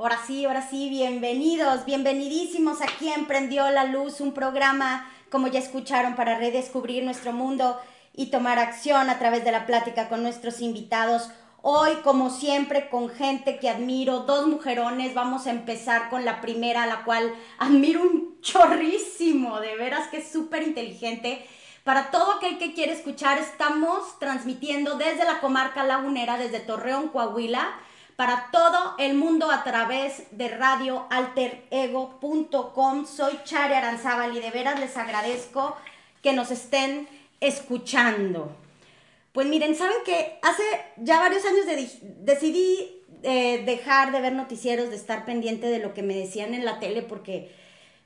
Ahora sí, ahora sí, bienvenidos, bienvenidísimos a quien prendió la luz, un programa, como ya escucharon, para redescubrir nuestro mundo y tomar acción a través de la plática con nuestros invitados. Hoy, como siempre, con gente que admiro, dos mujerones, vamos a empezar con la primera, la cual admiro un chorrísimo, de veras que es súper inteligente. Para todo aquel que quiere escuchar, estamos transmitiendo desde la comarca lagunera, desde Torreón, Coahuila, para todo el mundo a través de radioalterego.com. Soy Chari Aranzábal y de veras les agradezco que nos estén escuchando. Pues miren, saben que hace ya varios años decidí eh, dejar de ver noticieros, de estar pendiente de lo que me decían en la tele, porque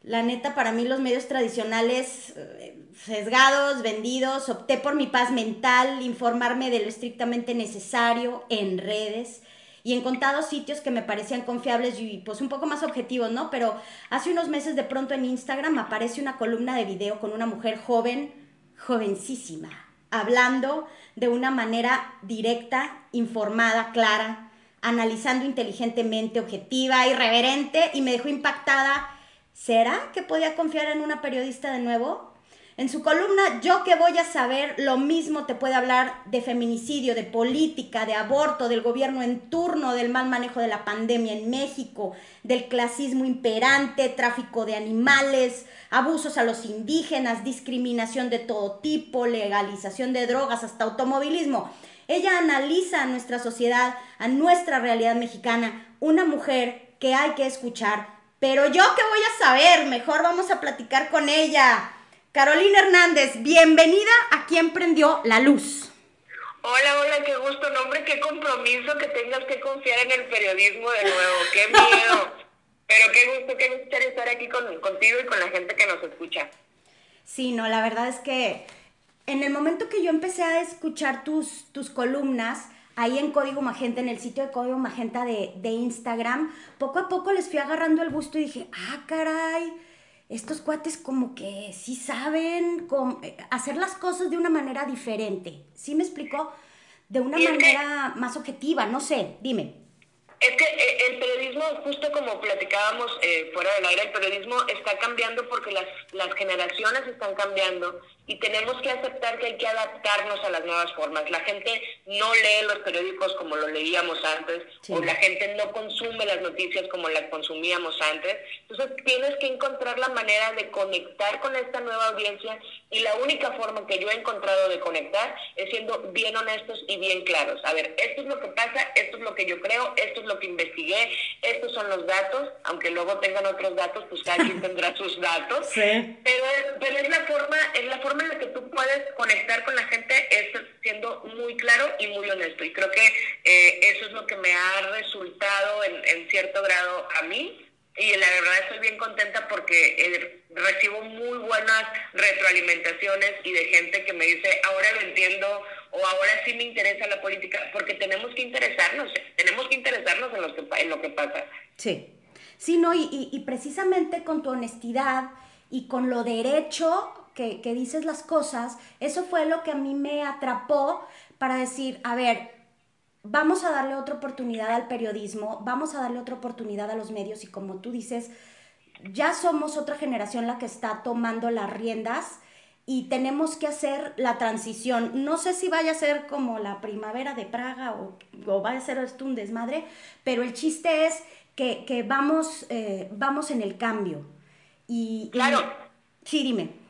la neta para mí los medios tradicionales eh, sesgados, vendidos, opté por mi paz mental, informarme de lo estrictamente necesario en redes y en contados sitios que me parecían confiables y pues un poco más objetivos, ¿no? Pero hace unos meses de pronto en Instagram aparece una columna de video con una mujer joven, jovencísima, hablando de una manera directa, informada, clara, analizando inteligentemente, objetiva, irreverente y me dejó impactada. ¿Será que podía confiar en una periodista de nuevo? En su columna Yo que voy a saber, lo mismo te puede hablar de feminicidio, de política, de aborto, del gobierno en turno, del mal manejo de la pandemia en México, del clasismo imperante, tráfico de animales, abusos a los indígenas, discriminación de todo tipo, legalización de drogas, hasta automovilismo. Ella analiza a nuestra sociedad, a nuestra realidad mexicana, una mujer que hay que escuchar. Pero yo que voy a saber, mejor vamos a platicar con ella. Carolina Hernández, bienvenida a quien prendió la luz. Hola, hola, qué gusto, nombre, qué compromiso que tengas que confiar en el periodismo de nuevo, qué miedo. Pero qué gusto, qué gusto estar aquí contigo y con la gente que nos escucha. Sí, no, la verdad es que en el momento que yo empecé a escuchar tus, tus columnas, ahí en Código Magenta, en el sitio de Código Magenta de, de Instagram, poco a poco les fui agarrando el gusto y dije, ah, caray estos cuates como que sí saben hacer las cosas de una manera diferente. ¿Sí me explicó? De una manera más objetiva, no sé, dime. Es que eh, el periodismo, justo como platicábamos eh, fuera del aire, el periodismo está cambiando porque las, las generaciones están cambiando y tenemos que aceptar que hay que adaptarnos a las nuevas formas. La gente no lee los periódicos como lo leíamos antes, o la gente no consume las noticias como las consumíamos antes. Entonces tienes que encontrar la manera de conectar con esta nueva audiencia y la única forma que yo he encontrado de conectar es siendo bien honestos y bien claros. A ver, esto es lo que pasa, esto es lo que yo creo, esto es lo que investigué, estos son los datos, aunque luego tengan otros datos, pues cada quien tendrá sus datos. Sí. Pero, pero es la forma, es la forma en la que tú puedes conectar con la gente es siendo muy claro y muy honesto. Y creo que eh, eso es lo que me ha resultado en, cierto grado a mí. Y la verdad estoy bien contenta porque eh, recibo muy buenas retroalimentaciones y de gente que me dice, ahora lo entiendo o ahora sí me interesa la política, porque tenemos que interesarnos, tenemos que interesarnos en lo que, en lo que pasa. Sí, sí, no, y, y precisamente con tu honestidad y con lo derecho que, dices las cosas, eso fue lo que a mí me atrapó para decir, a ver, vamos a darle otra oportunidad al periodismo, vamos a darle otra oportunidad a los medios y como tú dices, ya somos otra generación la que está tomando las riendas y tenemos que hacer la transición. No sé si vaya a ser como la primavera de Praga o, o vaya a ser esto un desmadre, pero el chiste es que, vamos, eh, vamos en el cambio. Y, claro. sí, dime.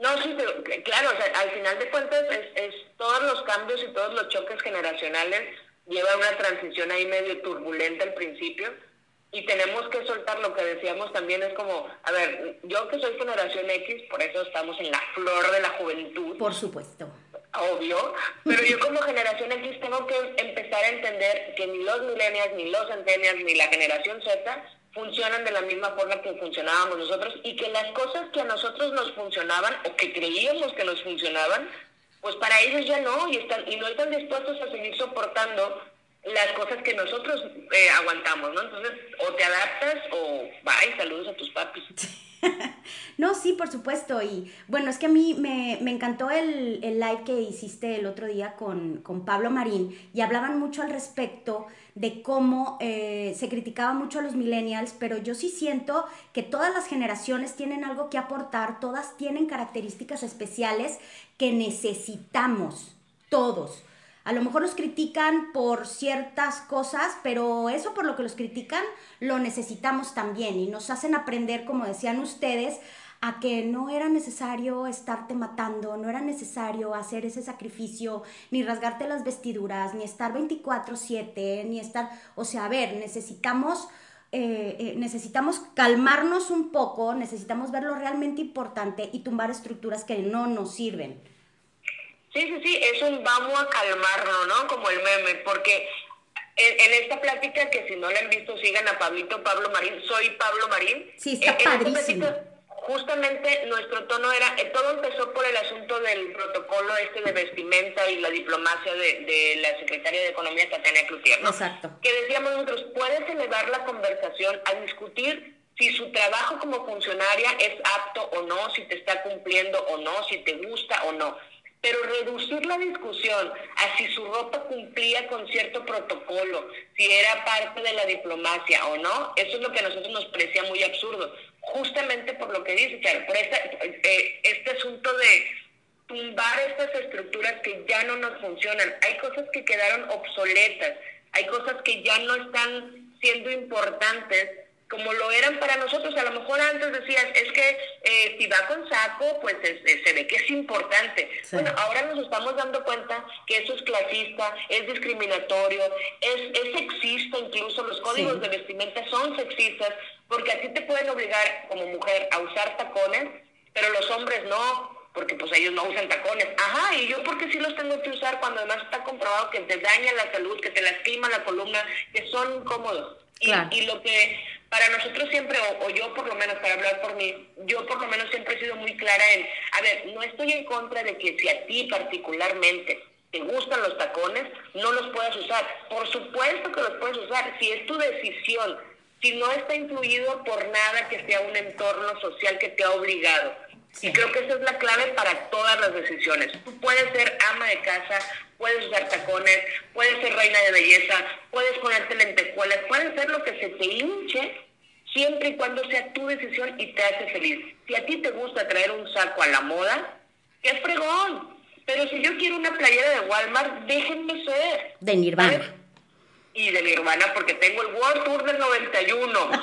No, sí, pero claro, al final de cuentas es, todos los cambios y todos los choques generacionales llevan una transición ahí medio turbulenta al principio y tenemos que soltar lo que decíamos también es como, a ver, yo que soy generación X, por eso estamos en la flor de la juventud. Por supuesto. Obvio, pero yo como generación X tengo que empezar a entender que ni los millennials, ni los centennials, ni la generación Z funcionan de la misma forma que funcionábamos nosotros y que las cosas que a nosotros nos funcionaban o que creíamos que nos funcionaban, pues para ellos ya no y, están, y no están dispuestos a seguir soportando las cosas que nosotros eh, aguantamos, ¿no? Entonces, o te adaptas o bye, saludos a tus papis. no, sí, por supuesto. Y bueno, es que a mí me, encantó el, live que hiciste el otro día con, Pablo Marín y hablaban mucho al respecto de cómo eh, se criticaba mucho a los millennials, pero yo sí siento que todas las generaciones tienen algo que aportar, todas tienen características especiales que necesitamos, todos. A lo mejor los critican por ciertas cosas, pero eso por lo que los critican lo necesitamos también y nos hacen aprender, como decían ustedes, a que no era necesario estarte matando, no era necesario hacer ese sacrificio, ni rasgarte las vestiduras, ni estar 24/7, ni estar, o sea, a ver, necesitamos... Eh, eh, necesitamos calmarnos un poco, necesitamos ver lo realmente importante y tumbar estructuras que no nos sirven. Sí, sí, sí, es un vamos a calmarnos, ¿no? Como el meme, porque en, esta plática, que si no la han visto, sigan a Pablito Pablo Marín, soy Pablo Marín. Sí, está padrísimo. Justamente nuestro tono era, eh, todo empezó por el asunto del protocolo este de vestimenta y la diplomacia de, la secretaria de Economía, Tatiana Cloutier, ¿no? Exacto. Que decíamos nosotros, puedes elevar la conversación a discutir si su trabajo como funcionaria es apto o no, si te está cumpliendo o no, si te gusta o no pero reducir la discusión a si su ropa cumplía con cierto protocolo, si era parte de la diplomacia o no, eso es lo que a nosotros nos parecía muy absurdo, justamente por lo que dice Charo, por eh, este asunto de tumbar estas estructuras que ya no nos funcionan. Hay cosas que quedaron obsoletas, hay cosas que ya no están siendo importantes como lo eran para nosotros. A lo mejor antes decías, es que eh, si va con saco, pues se ve que es importante. Bueno, ahora nos estamos dando cuenta que eso es clasista, es discriminatorio, es, es sexista, incluso los códigos de vestimenta son sexistas, porque así te pueden obligar como mujer a usar tacones, pero los hombres no porque pues ellos no usan tacones. Ajá, y yo porque sí los tengo que usar cuando además está comprobado que te daña la salud, que te lastima la columna, que son incómodos. Y, y, lo que para nosotros siempre, o, yo por lo menos, para hablar por mí, yo por lo menos siempre he sido muy clara en, a ver, no estoy en contra de que si a ti particularmente te gustan los tacones, no los puedas usar. Por supuesto que los puedes usar, si es tu decisión, si no está incluido por nada que sea un entorno social que te ha obligado. Y creo que esa es la clave para todas las decisiones. Tú puedes ser ama de casa, puedes usar tacones, puedes ser reina de belleza, puedes ponerte lentejuelas, puedes hacer lo que se te hinche siempre y cuando sea tu decisión y te hace feliz. Si a ti te gusta traer un saco a la moda, qué fregón. Pero si yo quiero una playera de Walmart, déjenme ser. De Nirvana. Y de Nirvana, porque tengo el World Tour del 91.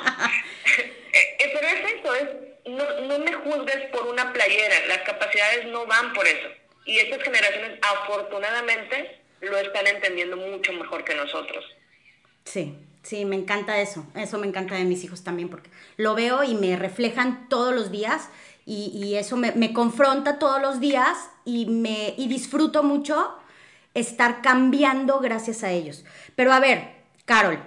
Eh, eh, pero es eso, es, no, no me juzgues por una playera, las capacidades no van por eso. Y estas generaciones afortunadamente lo están entendiendo mucho mejor que nosotros. Sí, sí, me encanta eso. Eso me encanta de mis hijos también porque lo veo y me reflejan todos los días y, eso me, confronta todos los días y, me, y disfruto mucho estar cambiando gracias a ellos. Pero a ver, Carol,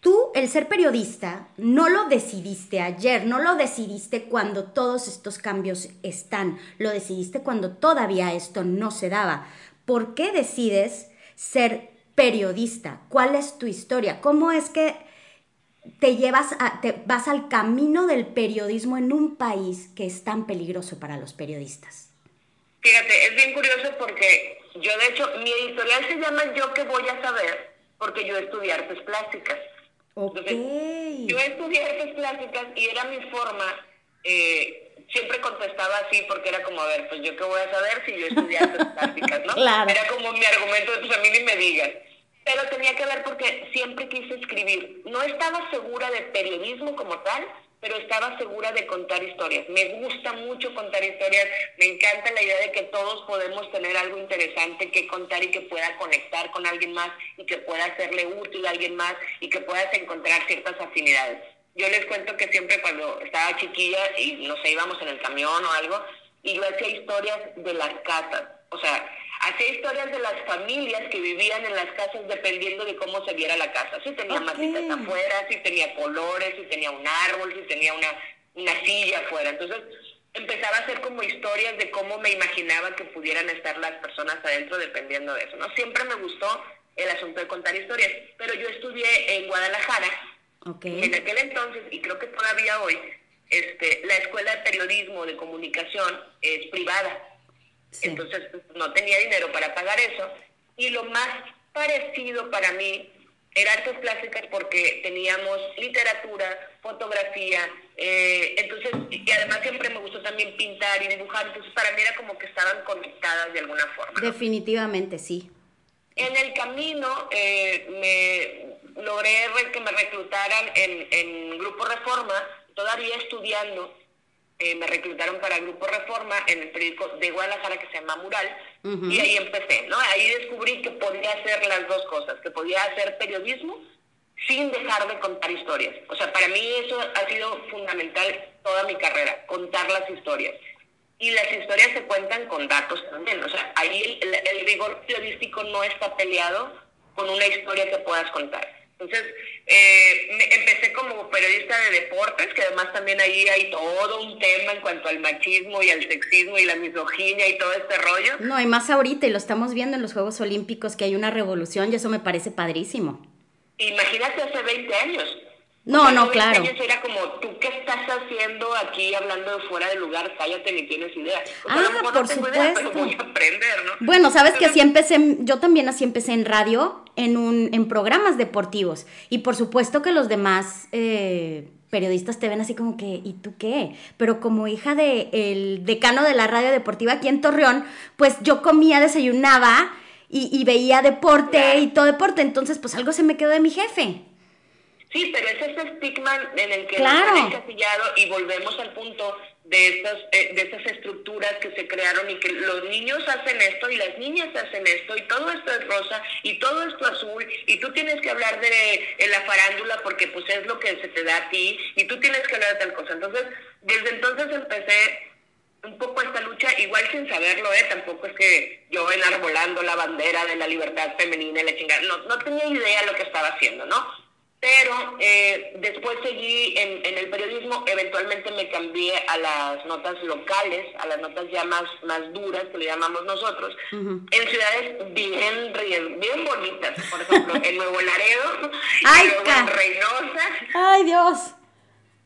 Tú, el ser periodista, no lo decidiste ayer, no lo decidiste cuando todos estos cambios están, lo decidiste cuando todavía esto no se daba. ¿Por qué decides ser periodista? ¿Cuál es tu historia? ¿Cómo es que te llevas a, te vas al camino del periodismo en un país que es tan peligroso para los periodistas? Fíjate, es bien curioso porque yo de hecho, mi editorial se llama Yo que voy a saber, porque yo estudié artes plásticas yo estudié artes plásticas y era mi forma, eh, siempre contestaba así porque era como, a ver, pues yo qué voy a saber si yo estudié artes plásticas, ¿no? Era como mi argumento de, pues a mí ni me digas. Pero tenía que ver porque siempre quise escribir. No estaba segura de periodismo como tal, pero estaba segura de contar historias. Me gusta mucho contar historias, me encanta la idea de que todos podemos tener algo interesante que contar y que pueda conectar con alguien más y que pueda hacerle útil a alguien más y que puedas encontrar ciertas afinidades. Yo les cuento que siempre cuando estaba chiquilla y nos íbamos en el camión o algo, y yo hacía historias de las casas. O sea, hacía historias de las familias que vivían en las casas dependiendo de cómo se viera la casa. Si tenía matitas afuera, si tenía colores, si tenía un árbol, si tenía una, una silla afuera. Entonces empezaba a hacer como historias de cómo me imaginaba que pudieran estar las personas adentro dependiendo de eso. ¿no? Siempre me gustó el asunto de contar historias, pero yo estudié en Guadalajara. En aquel entonces, y creo que todavía hoy, este, la escuela de periodismo, de comunicación, es privada. Entonces no tenía dinero para pagar eso. Y lo más parecido para mí era artes plásticas porque teníamos literatura, fotografía, eh, entonces, y además siempre me gustó también pintar y dibujar, entonces para mí era como que estaban conectadas de alguna forma. Definitivamente, sí. En el camino eh, me logré que me reclutaran en, en Grupo Reforma, todavía estudiando, eh, me reclutaron para Grupo Reforma en el periódico de Guadalajara que se llama Mural y ahí empecé, ¿no? Ahí descubrí que podía hacer las dos cosas, que podía hacer periodismo sin dejar de contar historias. O sea, para mí eso ha sido fundamental toda mi carrera, contar las historias. Y las historias se cuentan con datos también. O sea, ahí el, el rigor periodístico no está peleado con una historia que puedas contar. Entonces, eh, empecé como periodista de deportes, que además también ahí hay todo un tema en cuanto al machismo y al sexismo y la misoginia y todo este rollo. No, y más ahorita, y lo estamos viendo en los Juegos Olímpicos, que hay una revolución y eso me parece padrísimo. Imagínate hace 20 años. No, no, claro. Era como, ¿tú qué estás haciendo aquí hablando de fuera de lugar? Cállate, ni tienes idea. ah, por supuesto. voy a aprender, ¿no? Bueno, sabes que así empecé, yo también así empecé en radio, en, un, en programas deportivos. Y por supuesto que los demás eh, periodistas te ven así como que, ¿y tú qué? Pero como hija del el decano de la radio deportiva aquí en Torreón, pues yo comía, desayunaba y, veía deporte y todo deporte. Entonces, pues algo se me quedó de mi jefe. Sí, pero es ese estigma en el que claro. nos han encasillado y volvemos al punto de estas, eh, de estas estructuras que se crearon y que los niños hacen esto y las niñas hacen esto y todo esto es rosa y todo esto azul y tú tienes que hablar de, la farándula porque pues es lo que se te da a ti y tú tienes que hablar de tal cosa. Entonces, desde entonces empecé un poco esta lucha, igual sin saberlo, ¿eh? Tampoco es que yo enarbolando la bandera de la libertad femenina y la chingada, no, no tenía idea de lo que estaba haciendo, ¿no? Pero eh, después seguí en, en, el periodismo, eventualmente me cambié a las notas locales, a las notas ya más, más duras, que le llamamos nosotros, en ciudades bien, bien bonitas, por ejemplo, en Nuevo Laredo, Ay, en Reynosa. ¡Ay, Dios!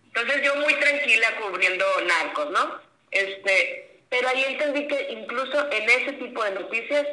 Entonces yo muy tranquila cubriendo narcos, ¿no? Este, pero ahí entendí que incluso en ese tipo de noticias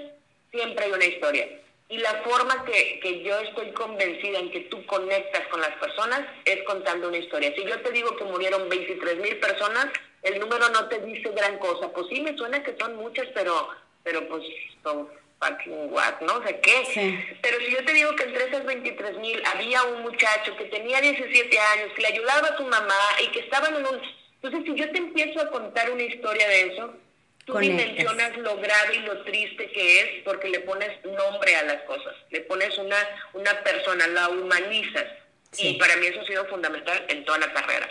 siempre hay una historia y la forma que, que, yo estoy convencida en que tú conectas con las personas es contando una historia. Si yo te digo que murieron 23 mil personas, el número no te dice gran cosa. Pues sí, me suena que son muchas, pero, pero pues son fucking what, ¿no? O sea, ¿qué? Pero si yo te digo que entre esas 23 mil había un muchacho que tenía 17 años, que le ayudaba a su mamá y que estaban en un... Entonces, si yo te empiezo a contar una historia de eso, tú dimensionas lo grave y lo triste que es porque le pones nombre a las cosas, le pones una, una persona, la humanizas. Y para mí eso ha sido fundamental en toda la carrera.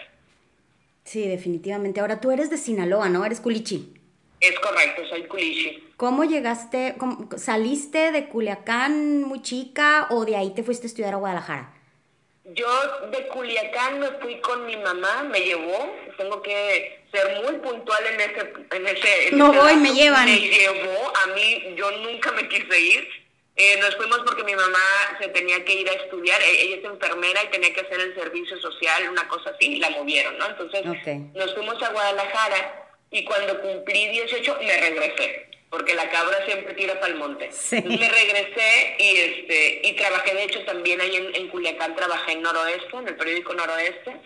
Sí, definitivamente. Ahora tú eres de Sinaloa, ¿no? Eres culichi. Es correcto, soy culichi. ¿Cómo llegaste, saliste de Culiacán muy chica o de ahí te fuiste a estudiar a Guadalajara? Yo de Culiacán me fui con mi mamá, me llevó, tengo que ser muy puntual en ese... En ese no voy, me llevan. Me llevó, a mí yo nunca me quise ir. Eh, nos fuimos porque mi mamá se tenía que ir a estudiar, e-, ella es enfermera y tenía que hacer el servicio social, una cosa así, y la movieron, ¿no? Entonces nos fuimos a Guadalajara y cuando cumplí 18 me regresé porque la cabra siempre tira para el monte. Me regresé y este y trabajé, de hecho, también ahí en, en, Culiacán trabajé en Noroeste, en el periódico Noroeste.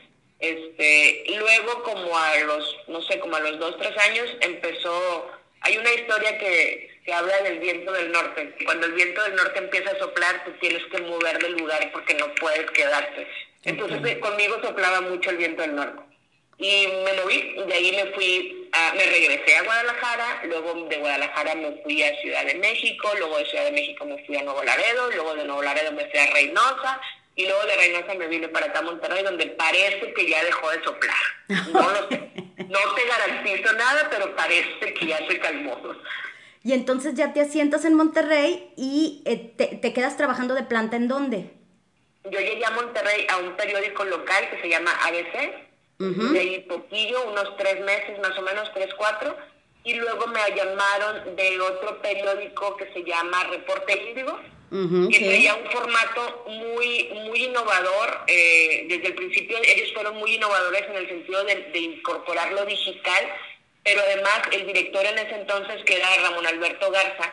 Este, luego como a los, no sé, como a los dos, tres años empezó, hay una historia que, que habla del viento del norte. Cuando el viento del norte empieza a soplar, tú tienes que mover del lugar porque no puedes quedarte. Entonces conmigo soplaba mucho el viento del norte y me moví, de ahí me fui, a, me regresé a Guadalajara, luego de Guadalajara me fui a Ciudad de México, luego de Ciudad de México me fui a Nuevo Laredo, luego de Nuevo Laredo me fui a Reynosa, y luego de Reynosa me vine para acá a Monterrey, donde parece que ya dejó de soplar. No lo sé, no te garantizo nada, pero parece que ya se calmó. Y entonces ya te asientas en Monterrey y eh, te, quedas trabajando de planta en dónde? Yo llegué a Monterrey a un periódico local que se llama ABC, de ahí poquillo, unos tres meses más o menos, tres, cuatro, y luego me llamaron de otro periódico que se llama Reporte Índigo, que tenía un formato muy, muy innovador. Eh, desde el principio ellos fueron muy innovadores en el sentido de, de, incorporar lo digital, pero además el director en ese entonces, que era Ramón Alberto Garza,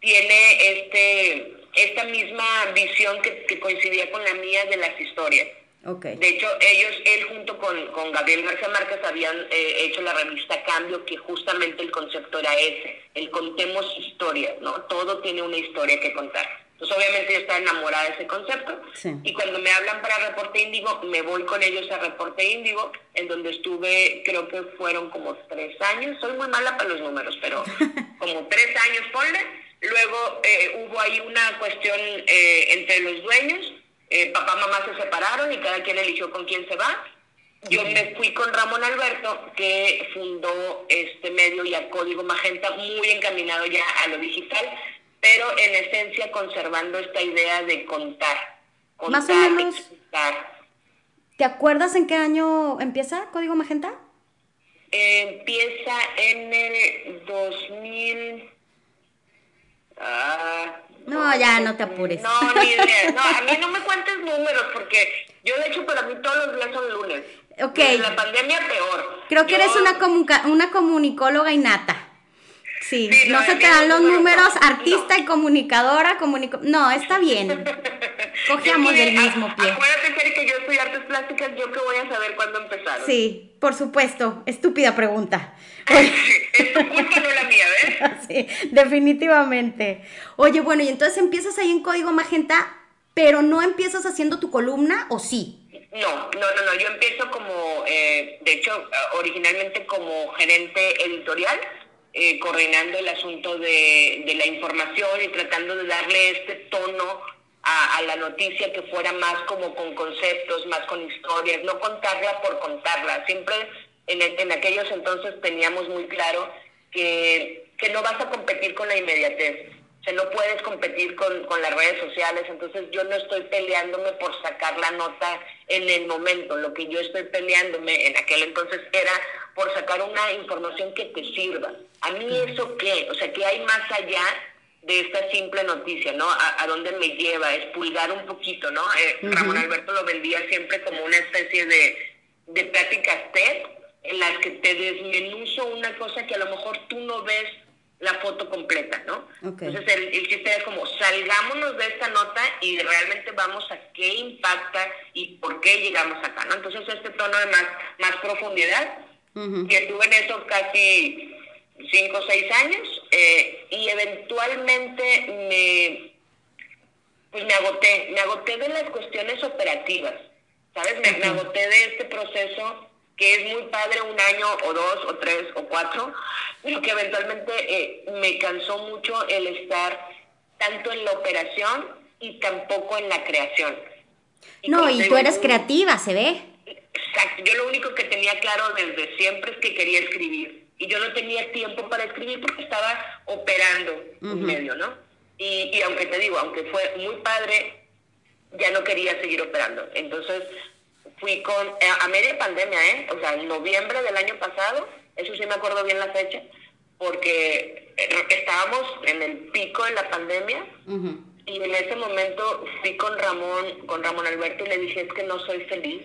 tiene este, esta misma visión que, que coincidía con la mía de las historias. De hecho, ellos, él junto con, con Gabriel García Márquez habían eh, hecho la revista Cambio, que justamente el concepto era ese, el contemos historias, ¿no? Todo tiene una historia que contar. Entonces, obviamente yo estaba enamorada de ese concepto. Y cuando me hablan para Reporte Índigo, me voy con ellos a Reporte Índigo, en donde estuve, creo que fueron como tres años. Soy muy mala para los números, pero como tres años, ponle. Luego eh, hubo ahí una cuestión eh, entre los dueños eh, papá, mamá se separaron y cada quien eligió con quién se va. Yo me fui con Ramón Alberto, que fundó este medio y a Código Magenta, muy encaminado ya a lo digital, pero en esencia conservando esta idea de contar. Más o menos. ¿Te acuerdas en qué año empieza Código Magenta? empieza en el 2000. Ah, no, ya no te apures. No, ni idea. No, a mí no me cuentes números porque yo de hecho para mí todos los días son lunes. Ok. la pandemia peor. Creo que eres una, una comunicóloga innata. Sí, no, se te dan los números, artista y comunicadora, comunico... No, está bien. Cogemos del mismo pie. Acuérdate, que yo soy artes plásticas, yo que voy a saber cuándo empezaron. Sí, por supuesto. Estúpida pregunta. es tu culpa, no la mía, ¿ves? sí, definitivamente. Oye, bueno, y entonces empiezas ahí en Código Magenta, pero no empiezas haciendo tu columna, ¿o sí? No, no, no, no. Yo empiezo como, eh, de hecho, originalmente como gerente editorial, eh, coordinando el asunto de, de la información y tratando de darle este tono a, la noticia que fuera más como con conceptos, más con historias, no contarla por contarla. Siempre en, en aquellos entonces teníamos muy claro que, que no vas a competir con la inmediatez. O sea, no puedes competir con, con, las redes sociales, entonces yo no estoy peleándome por sacar la nota en el momento. Lo que yo estoy peleándome en aquel entonces era por sacar una información que te sirva. A mí eso qué, o sea, que hay más allá de esta simple noticia, ¿no? A, dónde me lleva, es pulgar un poquito, ¿no? Eh, Ramón Alberto lo vendía siempre como una especie de, de pláticas TED en las que te desmenuzo una cosa que a lo mejor tú no ves la foto completa, ¿no? Entonces el, el, chiste es como salgámonos de esta nota y realmente vamos a qué impacta y por qué llegamos acá, ¿no? Entonces este tono de más, más profundidad, que estuve en eso casi cinco o seis años eh, y eventualmente me, pues me agoté, me agoté de las cuestiones operativas, ¿sabes? Me, agoté de este proceso que es muy padre un año o dos o tres o cuatro, pero que eventualmente eh, me cansó mucho el estar tanto en la operación y tampoco en la creación. no, y tú eres creativa, se ve. Exacto, yo lo único que tenía claro desde siempre es que quería escribir y yo no tenía tiempo para escribir porque estaba operando en medio, ¿no? Y, y aunque te digo, aunque fue muy padre, ya no quería seguir operando. Entonces fui con, eh, a media pandemia, ¿eh? O sea, en noviembre del año pasado, eso sí me acuerdo bien la fecha, porque eh, estábamos en el pico de la pandemia y en ese momento fui con Ramón, con Ramón Alberto y le dije, es que no soy feliz,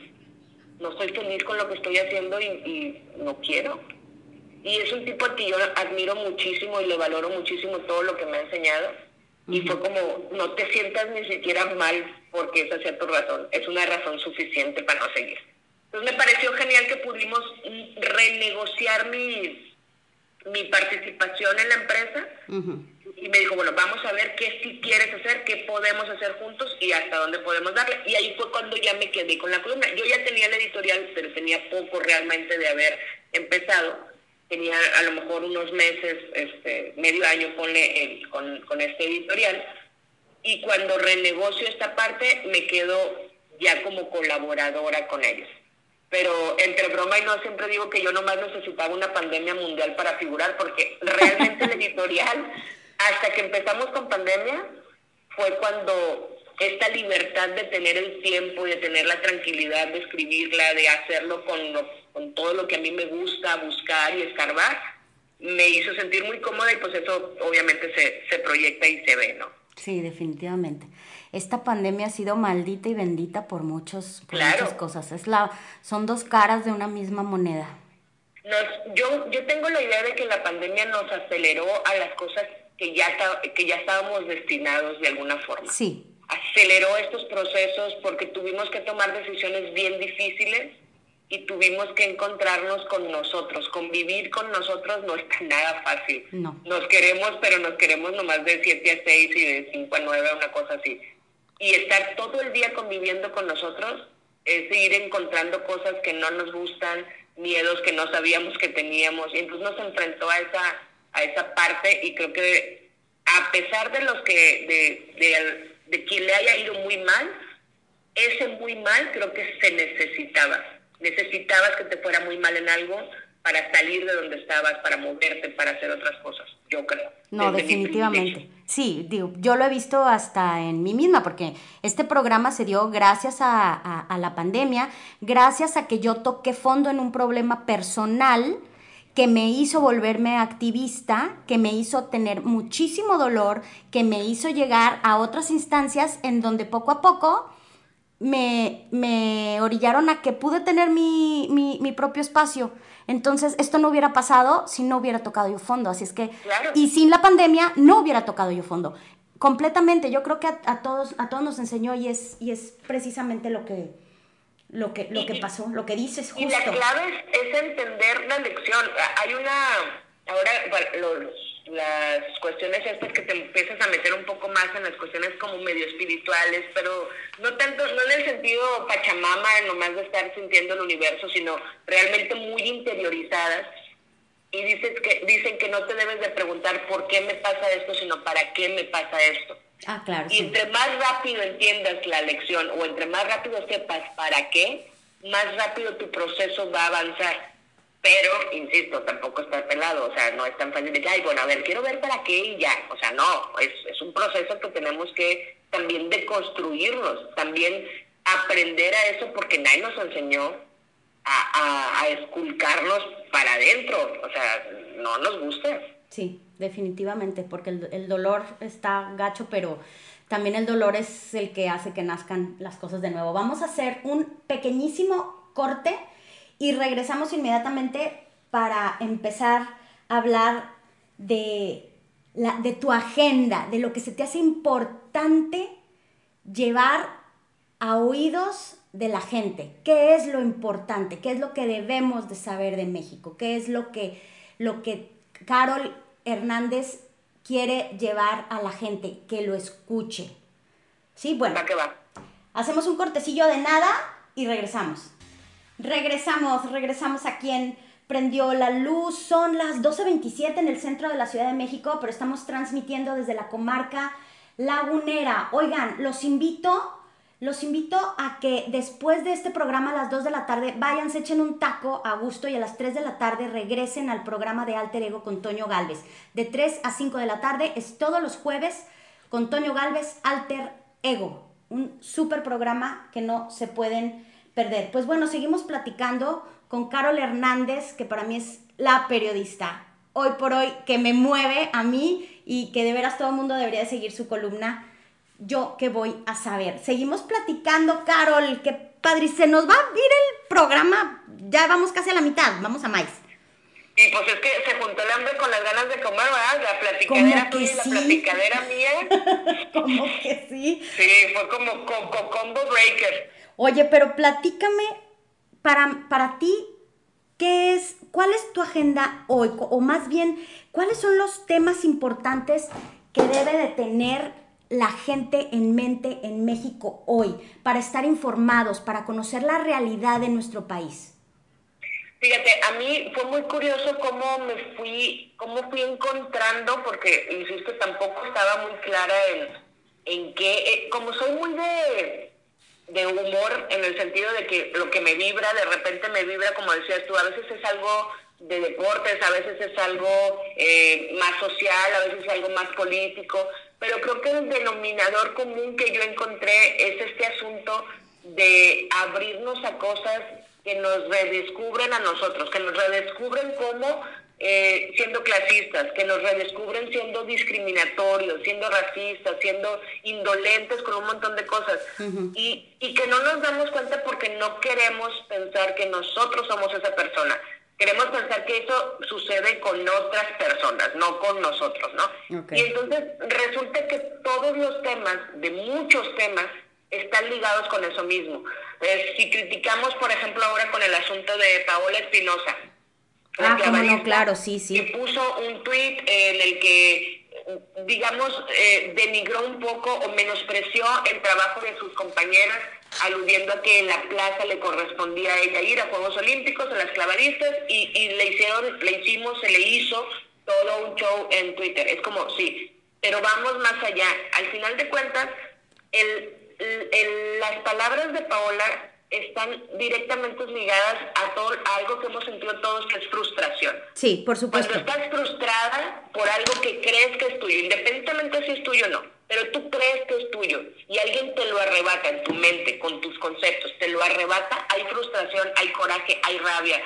no soy feliz con lo que estoy haciendo y, y no quiero y es un tipo que yo admiro muchísimo y le valoro muchísimo todo lo que me ha enseñado. Y fue como, no te sientas ni siquiera mal porque esa sea tu razón, es una razón suficiente para no seguir. Entonces me pareció genial que pudimos renegociar mi, mi participación en la empresa y me dijo, bueno, vamos a ver qué sí quieres hacer, qué podemos hacer juntos y hasta dónde podemos darle. Y ahí fue cuando ya me quedé con la columna. Yo ya tenía la editorial, pero tenía poco realmente de haber empezado tenía a lo mejor unos meses, este, medio año ponle con, con este editorial, y cuando renegocio esta parte me quedo ya como colaboradora con ellos. pero entre broma y no siempre digo que yo nomás necesitaba una pandemia mundial para figurar, porque realmente el editorial, hasta que empezamos con pandemia, fue cuando esta libertad de tener el tiempo y de tener la tranquilidad de escribirla, de hacerlo con, con todo lo que a mí me gusta, buscar y escarbar, me hizo sentir muy cómoda y pues eso obviamente se, se proyecta y se ve, ¿no? Sí, definitivamente. Esta pandemia ha sido maldita y bendita por, muchos, muchas cosas. Es la, son dos caras de una misma moneda. Nos, yo, yo tengo la idea de que la pandemia nos aceleró a las cosas que ya, que ya estábamos destinados de alguna forma. Sí, aceleró estos procesos porque tuvimos que tomar decisiones bien difíciles y tuvimos que encontrarnos con nosotros. Convivir con nosotros no está nada fácil. No. Nos queremos, pero nos queremos nomás de 7 a 6 y de 5 a 9, una cosa así. Y estar todo el día conviviendo con nosotros es ir encontrando cosas que no nos gustan, miedos que no sabíamos que teníamos. Y entonces nos enfrentó a esa, a esa parte y creo que a pesar de los que, de, de de quien le haya ido muy mal, ese muy mal creo que se necesitaba. Necesitabas que te fuera muy mal en algo para salir de donde estabas, para moverte, para hacer otras cosas, yo creo. No, definitivamente. Sí, digo, yo lo he visto hasta en mí misma, porque este programa se dio gracias a, a la pandemia, gracias a que yo toqué fondo en un problema personal que me hizo volverme activista, que me hizo tener muchísimo dolor, que me hizo llegar a otras instancias en donde poco a poco me, me orillaron a que pude tener mi, mi, propio espacio. Entonces, esto no hubiera pasado si no hubiera tocado yo fondo. Así es que, y sin la pandemia, no hubiera tocado yo fondo. Completamente, yo creo que a, todos, a todos nos enseñó y es, y es precisamente lo que, lo que, lo que pasó, lo que dices justo. Y la clave es, entender la lección. Hay una, ahora las cuestiones estas que te empiezas a meter un poco más en las cuestiones como medio espirituales, pero no tanto, no en el sentido pachamama, nomás de estar sintiendo el universo, sino realmente muy interiorizadas. Y dices que, dicen que no te debes de preguntar por qué me pasa esto, sino para qué me pasa esto. Ah, claro. Y entre más rápido entiendas la lección o entre más rápido sepas para qué, más rápido tu proceso va a avanzar. Pero, insisto, tampoco está pelado, o sea, no es tan fácil de ay, bueno, a ver, quiero ver para qué y ya. O sea, no, es, es un proceso que tenemos que también deconstruirnos, también aprender a eso porque nadie nos enseñó a, a, a esculcarnos para adentro. O sea, no nos gusta. Sí, definitivamente, porque el, dolor está gacho, pero también el dolor es el que hace que nazcan las cosas de nuevo. Vamos a hacer un pequeñísimo corte y regresamos inmediatamente para empezar a hablar de, la, de tu agenda, de lo que se te hace importante llevar a oídos de la gente. ¿Qué es lo importante? ¿Qué es lo que debemos de saber de México? ¿Qué es lo que, lo que Carol Hernández quiere llevar a la gente que lo escuche. Sí, bueno. Hacemos un cortecillo de nada y regresamos. Regresamos, regresamos a quien prendió la luz. Son las 12.27 en el centro de la Ciudad de México, pero estamos transmitiendo desde la comarca lagunera. Oigan, los invito los invito a que después de este programa a las 2 de la tarde vayan, se echen un taco a gusto y a las 3 de la tarde regresen al programa de Alter Ego con Toño Galvez. De 3 a 5 de la tarde es todos los jueves con Toño Galvez Alter Ego. Un súper programa que no se pueden perder. Pues bueno, seguimos platicando con Carol Hernández, que para mí es la periodista hoy por hoy que me mueve a mí y que de veras todo el mundo debería seguir su columna yo qué voy a saber. Seguimos platicando, Carol, qué padre. Se nos va a ir el programa, ya vamos casi a la mitad, vamos a más. Y pues es que se juntó el hambre con las ganas de comer, ¿verdad? La platicadera tuya y la platicadera mía. ¿Cómo que sí? Sí, fue como combo breaker. Oye, pero platícame, para, para ti, ¿qué es, cuál es tu agenda hoy? O más bien, ¿cuáles son los temas importantes que debe de tener la gente en mente en México hoy, para estar informados, para conocer la realidad de nuestro país? Fíjate, a mí fue muy curioso cómo me fui, cómo fui encontrando, porque, insisto, tampoco estaba muy clara en, en qué, eh, como soy muy de, de humor en el sentido de que lo que me vibra, de repente me vibra, como decías tú, a veces es algo de deportes, a veces es algo eh, más social, a veces es algo más político, pero creo que el denominador común que yo encontré es este asunto de abrirnos a cosas que nos redescubren a nosotros, que nos redescubren como eh, siendo clasistas, que nos redescubren siendo discriminatorios, siendo racistas, siendo indolentes con un montón de cosas. y, y que no nos damos cuenta porque no queremos pensar que nosotros somos esa persona. Queremos pensar que eso sucede con otras personas, no con nosotros, ¿no? Y entonces resulta que todos los temas, de muchos temas, están ligados con eso mismo. Eh, si criticamos, por ejemplo, ahora con el asunto de Paola Espinosa, Ah, cómo no, claro, sí, sí. Que puso un tweet en el que, digamos, eh, denigró un poco o menospreció el trabajo de sus compañeras, aludiendo a que en la plaza le correspondía a ella ir a Juegos Olímpicos, a las clavadistas, y, y le hicieron, le hicimos, se le hizo todo un show en Twitter. Es como, sí, pero vamos más allá. Al final de cuentas, el, el, las palabras de Paola están directamente ligadas a, todo, algo que hemos sentido todos, que es frustración. Sí, por supuesto. Cuando estás frustrada por algo que crees que es tuyo, independientemente si es tuyo o no, pero tú crees que es tuyo y alguien te lo arrebata en tu mente, con tus conceptos, te lo arrebata, hay frustración, hay coraje, hay rabia.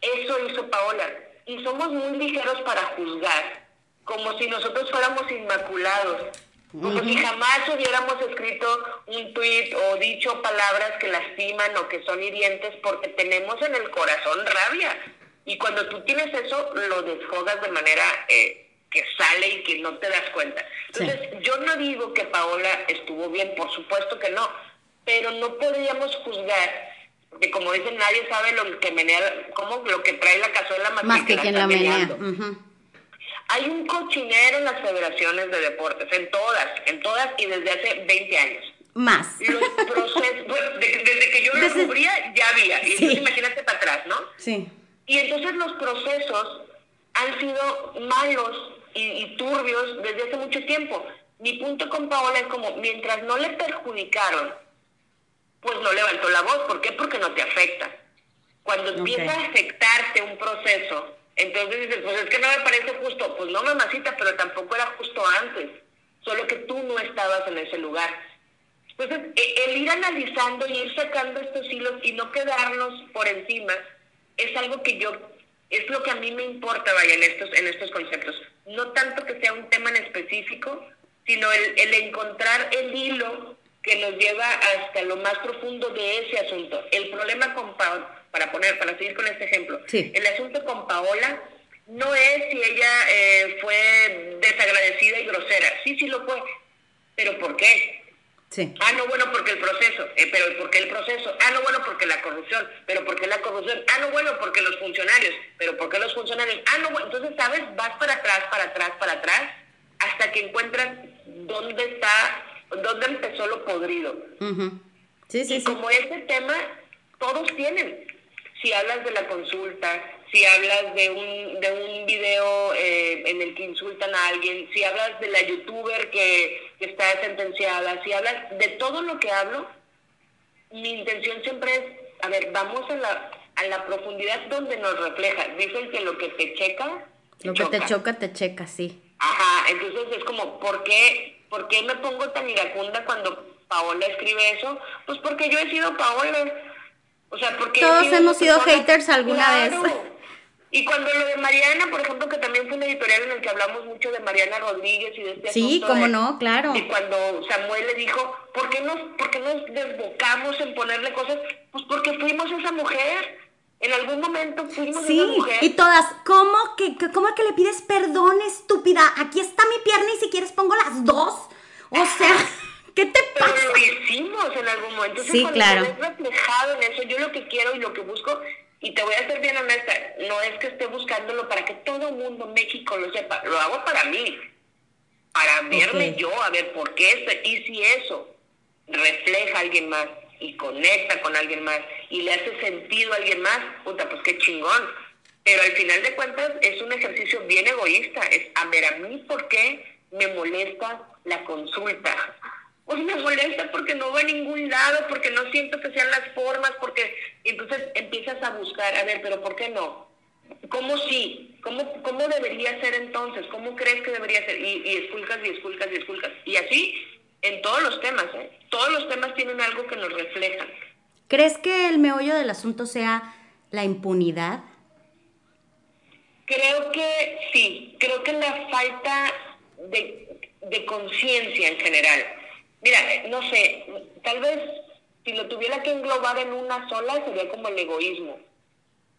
Eso hizo Paola. Y somos muy ligeros para juzgar, como si nosotros fuéramos inmaculados como si jamás hubiéramos escrito un tuit o dicho palabras que lastiman o que son hirientes porque tenemos en el corazón rabia. Y cuando tú tienes eso, lo desfogas de manera eh, que sale y que no te das cuenta. Entonces, yo no digo que Paola estuvo bien, por supuesto que no, pero no podríamos juzgar, porque como dicen, nadie sabe lo que menea, como lo que trae la cazuela más, más que, quien la, menea. Hay un cochinero en las federaciones de deportes, en todas, en todas y desde hace 20 años. Más. Los procesos, desde que yo lo descubría ya había, y entonces imagínate para atrás, ¿no? Sí. Y entonces los procesos han sido malos y, y turbios desde hace mucho tiempo. Mi punto con Paola es como, mientras no le perjudicaron, pues no levantó la voz. ¿Por qué? Porque no te afecta. Cuando empieza a afectarte un proceso, entonces dices, pues es que no me parece justo. Pues no, mamacita, pero tampoco era justo antes. Solo que tú no estabas en ese lugar. Entonces, e, el ir analizando y ir sacando estos hilos y no quedarnos por encima es algo que yo, es lo que a mí me importa, vaya, en estos, en estos conceptos. No tanto que sea un tema en específico, sino el, el encontrar el hilo que nos lleva hasta lo más profundo de ese asunto. El problema con para poner, para seguir con este ejemplo, el asunto con Paola no es si ella eh, fue desagradecida y grosera, sí, sí lo fue, pero ¿por qué? Sí. Ah, no, bueno, porque el proceso, eh, pero ¿por qué el proceso? Ah, no, bueno, porque la corrupción, Ah, no, bueno, porque los funcionarios, pero ¿por qué los funcionarios? Ah, no, bueno, entonces, ¿sabes? Vas para atrás, para atrás, para atrás, hasta que encuentras dónde está, dónde empezó lo podrido. Sí, sí, y como ese tema, todos tienen si hablas de la consulta, si hablas de un, de un video eh, en el que insultan a alguien, si hablas de la youtuber que, está sentenciada, si hablas de todo lo que hablo, mi intención siempre es, a ver, vamos a la, a la profundidad donde nos refleja. Dicen que lo que te checa... Lo que te choca, te checa, sí. Ajá, entonces es como, ¿por qué, ¿por qué me pongo tan iracunda cuando Paola escribe eso? Pues porque yo he sido Paola o sea, porque... Todos hemos sido haters alguna vez. Y cuando lo de Mariana, por ejemplo, que también fue un editorial en el que hablamos mucho de Mariana Rodríguez y de este Sí, cómo no, claro. Y cuando Samuel le dijo, ¿por qué, nos, ¿por qué nos desbocamos en ponerle cosas? Pues porque fuimos esa mujer. En algún momento fuimos esa mujer. Y todas, ¿cómo que, ¿cómo que le pides perdón, estúpida? Aquí está mi pierna y si quieres pongo las dos. O sea... ¿Qué te pasa? Pero lo hicimos en algún momento. sí, claro. reflejado en eso, yo lo que quiero y lo que busco, y te voy a ser bien honesta, no es que esté buscándolo para que todo el mundo, México, lo sepa, lo hago para mí, para verme yo, a ver por qué, esto, y si eso refleja a alguien más y conecta con alguien más y le hace sentido a alguien más, puta, pues qué chingón. Pero al final de cuentas es un ejercicio bien egoísta, es a ver a mí por qué me molesta la consulta Pues me molesta porque no va a ningún lado, porque no siento que sean las formas, porque entonces empiezas a buscar, a ver, pero ¿por qué no? ¿Cómo sí? ¿Cómo, cómo debería ser entonces? ¿Cómo crees que debería ser? Y, y esculcas y esculcas y esculcas. Y así en todos los temas, ¿eh? Todos los temas tienen algo que nos reflejan. ¿Crees que el meollo del asunto sea la impunidad? Creo que sí, creo que la falta de, de conciencia en general. Mira, no sé, tal vez si lo tuviera que englobar en una sola sería como el egoísmo.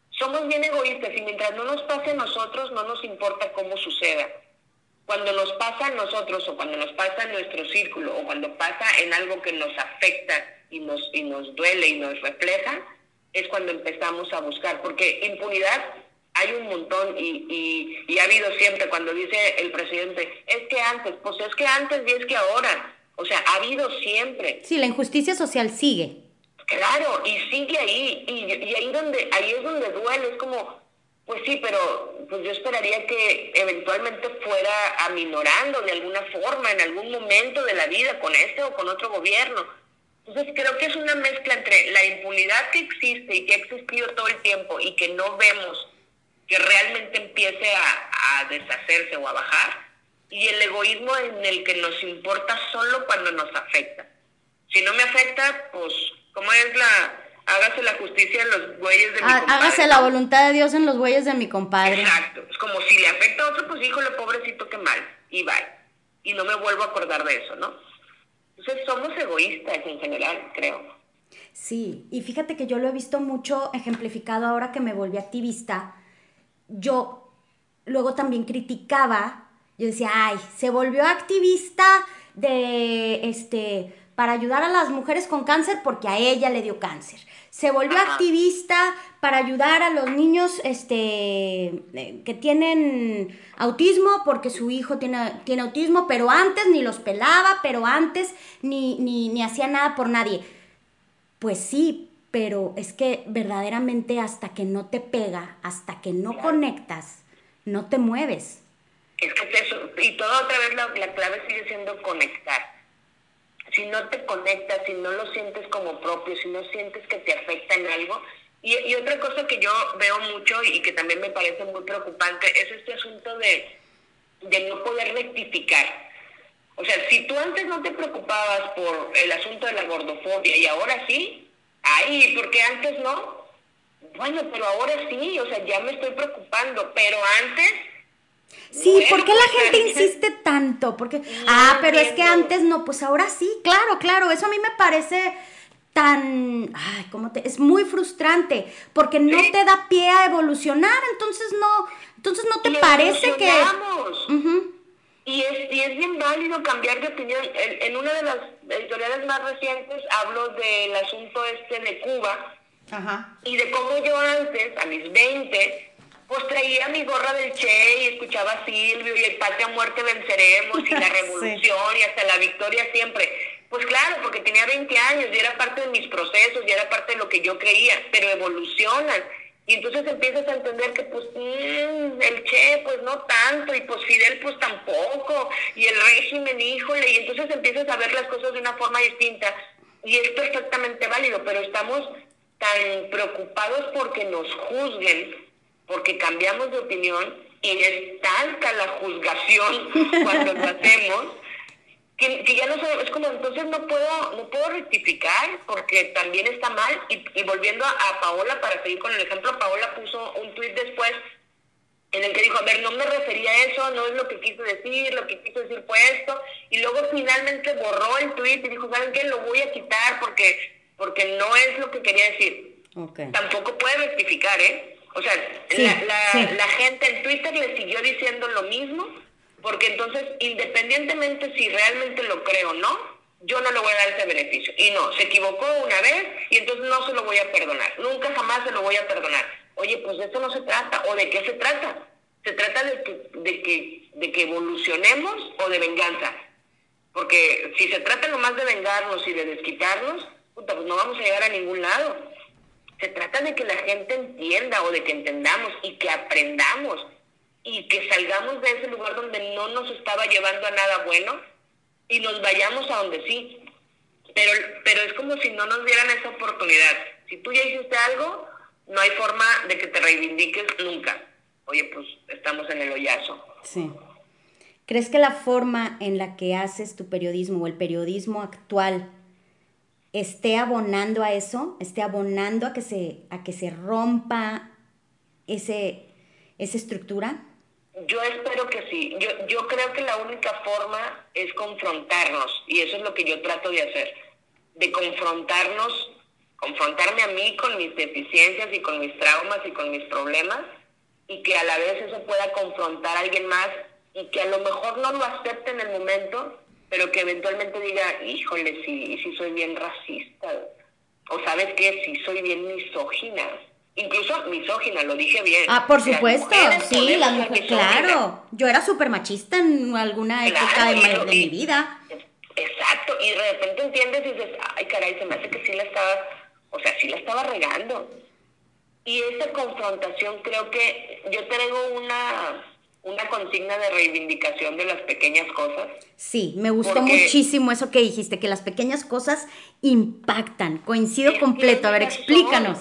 Somos bien egoístas y mientras no nos pase a nosotros no nos importa cómo suceda. Cuando nos pasa a nosotros o cuando nos pasa en nuestro círculo o cuando pasa en algo que nos afecta y nos, y nos duele y nos refleja, es cuando empezamos a buscar. Porque impunidad hay un montón y, y, ha habido siempre cuando dice el presidente, es que antes, pues es que antes y es que ahora. O sea, ha habido siempre. Sí, la injusticia social sigue. Claro, y sigue ahí, y, y ahí donde, ahí es donde duele, es como, pues sí, pero pues yo esperaría que eventualmente fuera aminorando de alguna forma en algún momento de la vida con este o con otro gobierno. Entonces creo que es una mezcla entre la impunidad que existe y que ha existido todo el tiempo y que no vemos que realmente empiece a, a deshacerse o a bajar y el egoísmo en el que nos importa solo cuando nos afecta. Si no me afecta, pues, ¿cómo es la, hágase la justicia en los bueyes de mi Ah, compadre. Hágase la voluntad de Dios en los bueyes de mi compadre. Exacto. Es como si le afecta a otro, pues híjole, pobrecito, qué mal. Y bye. Y no me vuelvo a acordar de eso, ¿no? Entonces somos egoístas en general, creo. Sí, y fíjate que yo lo he visto mucho ejemplificado ahora que me volví activista. Yo luego también criticaba, yo decía, ay, se volvió activista de este para ayudar a las mujeres con cáncer porque a ella le dio cáncer. Se volvió Ajá. activista para ayudar a los niños este, eh, que tienen autismo porque su hijo tiene, tiene autismo, pero antes ni los pelaba, pero antes ni, ni, ni hacía nada por nadie. Pues sí, pero es que verdaderamente hasta que no te pega, hasta que no conectas, no te mueves. Es que es eso. Y todo otra vez la, la clave sigue siendo conectar. Si no te conectas, si no lo sientes como propio, si no sientes que te afecta en algo. Y, y otra cosa que yo veo mucho y que también me parece muy preocupante es este asunto de, de no poder rectificar. O sea, si tú antes no te preocupabas por el asunto de la gordofobia y ahora sí, ay, porque antes no. Bueno, pero ahora sí, o sea, ya me estoy preocupando, pero antes Sí, Bueno, ¿por qué la gente insiste tanto? Porque, ah, pero es que entiendo. antes no, pues ahora sí, claro, claro, eso a mí me parece tan, ay, ¿cómo te? Es muy frustrante, porque no Sí. te da pie a evolucionar, entonces no, entonces no te parece que... evolucionamos. Ujú. Y es, y es bien válido cambiar de opinión. En, en una de las editoriales más recientes hablo del asunto este de Cuba Ajá. y de cómo yo antes, a mis 20, pues traía mi gorra del Che y escuchaba a Silvio y el patria muerte venceremos y la Sí. revolución y hasta la victoria siempre. Pues claro, porque tenía 20 años y era parte de mis procesos y era parte de lo que yo creía, pero evolucionan. Y entonces empiezas a entender que pues mm, el Che pues no tanto y pues Fidel pues tampoco y el régimen, híjole, y entonces empiezas a ver las cosas de una forma distinta y es perfectamente válido, pero estamos tan preocupados porque nos juzguen, porque cambiamos de opinión y es tanta la juzgación cuando lo hacemos que, que ya no sabemos, es como entonces no puedo, no puedo rectificar porque también está mal. Y, y volviendo a, a Paola, para seguir con el ejemplo, Paola puso un tuit después en el que dijo, a ver, no me refería a eso, no es lo que quise decir, lo que quise decir fue esto, y luego finalmente borró el tuit y dijo, ¿saben qué? Lo voy a quitar porque, porque no es lo que quería decir. Tampoco puede rectificar, ¿eh? O sea, Sí, la, la, sí. la gente en Twitter le siguió diciendo lo mismo, porque entonces, independientemente si realmente lo creo o no, yo no le voy a dar ese beneficio. Y no, se equivocó una vez y entonces no se lo voy a perdonar. Nunca jamás se lo voy a perdonar. Oye, pues de esto no se trata. ¿O de qué se trata? Se trata de que, de que, de que evolucionemos o de venganza. Porque si se trata nomás de vengarnos y de desquitarnos, puta, pues no vamos a llegar a ningún lado. Se trata de que la gente entienda o de que entendamos y que aprendamos y que salgamos de ese lugar donde no nos estaba llevando a nada bueno y nos vayamos a donde sí. Pero, pero es como si no nos dieran esa oportunidad. Si tú ya hiciste algo, no hay forma de que te reivindiques nunca. Oye, pues estamos en el hoyazo. Sí. ¿Crees que la forma en la que haces tu periodismo o el periodismo actual esté abonando a eso, esté abonando a que se, a que se rompa ese, esa estructura? Yo espero que sí. Yo, yo creo que la única forma es confrontarnos y eso es lo que yo trato de hacer, de confrontarnos, confrontarme a mí con mis deficiencias y con mis traumas y con mis problemas y que a la vez eso pueda confrontar a alguien más y que a lo mejor no lo acepte en el momento, pero que eventualmente diga, híjole, sí, sí soy bien racista, o sabes qué, sí soy bien misógina, incluso misógina, lo dije bien. Ah, por supuesto, sí, la mujer, claro, yo era súper machista en alguna época de, mi vida. Exacto, y de repente entiendes y dices, ay caray, se me hace que sí la estaba, o sea, sí la estaba regando. Y esa confrontación creo que yo traigo una una consigna de reivindicación de las pequeñas cosas. Sí, me gustó muchísimo eso que dijiste, que las pequeñas cosas impactan. Coincido completo. A ver, explícanos.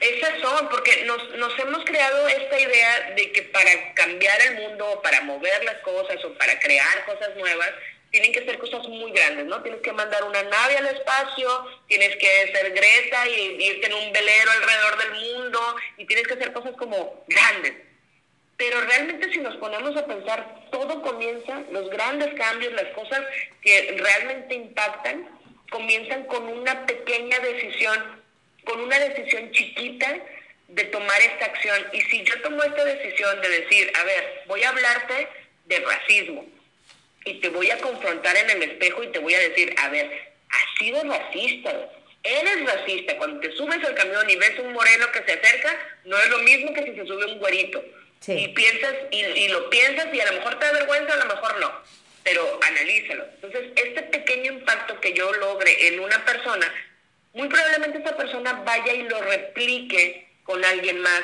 esas son, porque nos, nos hemos creado esta idea de que para cambiar el mundo, para mover las cosas o para crear cosas nuevas, tienen que ser cosas muy grandes, ¿no? Tienes que mandar una nave al espacio, tienes que ser Greta y irte en un velero alrededor del mundo y tienes que hacer cosas como grandes pero realmente si nos ponemos a pensar, todo comienza, los grandes cambios, las cosas que realmente impactan, comienzan con una pequeña decisión, con una decisión chiquita de tomar esta acción. Y si yo tomo esta decisión de decir, a ver, voy a hablarte de racismo y te voy a confrontar en el espejo y te voy a decir, a ver, has sido racista, eres racista. Cuando te subes al camión y ves un moreno que se acerca, no es lo mismo que si se sube un güerito y piensas, y, lo piensas y a lo mejor te da vergüenza, a lo mejor no, pero analízalo. Entonces, este pequeño impacto que yo logre en una persona, muy probablemente esa persona vaya y lo replique con alguien más.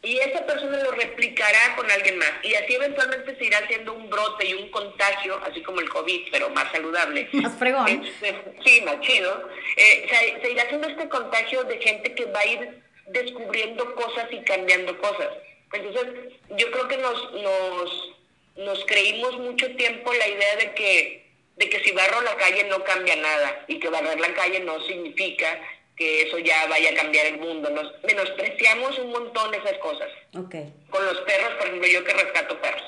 Y esa persona lo replicará con alguien más. Y así eventualmente se irá haciendo un brote y un contagio, así como el COVID, pero más saludable. Más fregón. Este, sí, más chido. Eh, se, se irá haciendo este contagio de gente que va a ir descubriendo cosas y cambiando cosas. Entonces, yo creo que nos, nos, nos creímos mucho tiempo la idea de que, de que si barro la calle no cambia nada y que barrer la calle no significa que eso ya vaya a cambiar el mundo. Nos menospreciamos un montón esas cosas. Okay. Con los perros, por ejemplo, yo que rescato perros.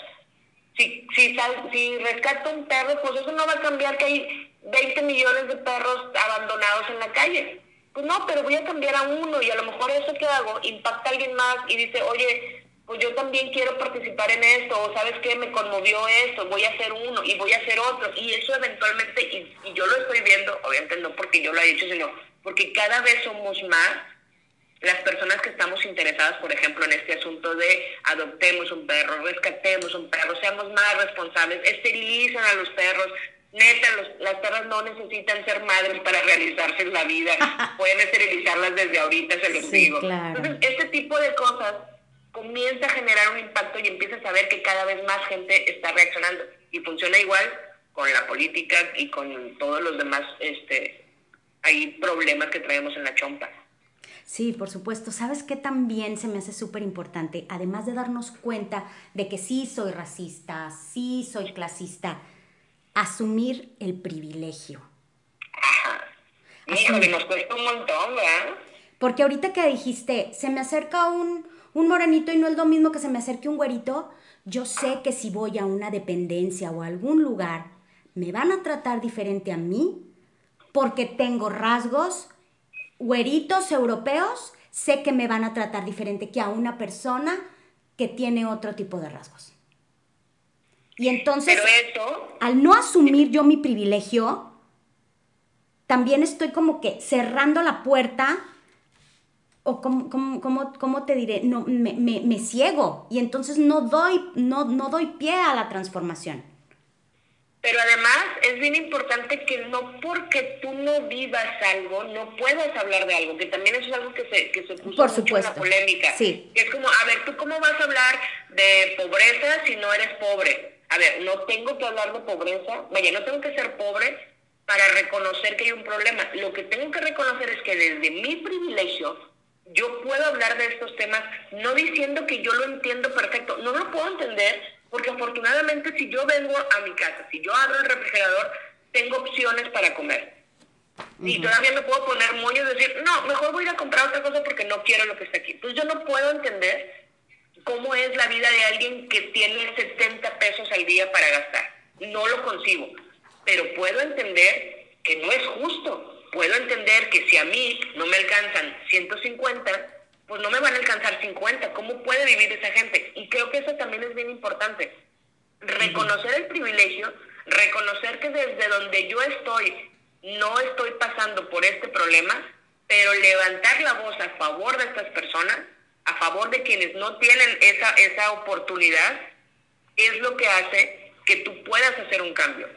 Si, si, si rescato un perro, pues eso no va a cambiar que hay 20 millones de perros abandonados en la calle. Pues no, pero voy a cambiar a uno y a lo mejor eso que hago impacta a alguien más y dice, oye, pues yo también quiero participar en esto, o sabes qué, me conmovió esto, voy a hacer uno y voy a hacer otro. Y eso eventualmente, y, yo lo estoy viendo, obviamente no porque yo lo haya hecho, sino porque cada vez somos más las personas que estamos interesadas, por ejemplo, en este asunto de adoptemos un perro, rescatemos un perro, seamos más responsables, esterilicen a los perros. Neta, las perras no necesitan ser madres para realizarse en la vida, pueden esterilizarlas desde ahorita, se los digo. Entonces, este tipo de cosas comienza a generar un impacto y empiezas a ver que cada vez más gente está reaccionando. Y funciona igual con la política y con todos los demás este, hay problemas que traemos en la chompa. Sí, por supuesto. ¿Sabes qué también se me hace súper importante? Además de darnos cuenta de que sí soy racista, sí soy clasista, asumir el privilegio. Ajá. Híjole, nos cuesta un montón, ¿verdad? Porque ahorita que dijiste, se me acerca un, un morenito y no es lo mismo que se me acerque un güerito, yo sé que si voy a una dependencia o a algún lugar, me van a tratar diferente a mí porque tengo rasgos güeritos europeos, sé que me van a tratar diferente que a una persona que tiene otro tipo de rasgos. Y entonces, al no asumir yo mi privilegio, también estoy como que cerrando la puerta o cómo, te diré, no, me, me, ciego y entonces no doy, no, no doy pie a la transformación. Pero además es bien importante que no porque tú no vivas algo, no puedas hablar de algo, que también eso es algo que se, que se puso Por mucho en la polémica. Sí. Que es como, a ver, ¿tú cómo vas a hablar de pobreza si no eres pobre? a ver, no tengo que hablar de pobreza, vaya, no tengo que ser pobre para reconocer que hay un problema. Lo que tengo que reconocer es que desde mi privilegio yo puedo hablar de estos temas, no diciendo que yo lo entiendo perfecto, no lo puedo entender, porque afortunadamente si yo vengo a mi casa, si yo abro el refrigerador, tengo opciones para comer. Y todavía me puedo poner moño y decir, no, mejor voy a ir a comprar otra cosa porque no quiero lo que está aquí. Entonces yo no puedo entender cómo es la vida de alguien que tiene 70 pesos al día para gastar. No lo consigo. Pero puedo entender que no es justo. Puedo entender que si a mí no me alcanzan 150, pues no me van a alcanzar 50. ¿Cómo puede vivir esa gente? Y creo que eso también es bien importante. Reconocer el privilegio, reconocer que desde donde yo estoy no estoy pasando por este problema, pero levantar la voz a favor de estas personas a favor de quienes no tienen esa, esa oportunidad, es lo que hace que tú puedas hacer un cambio.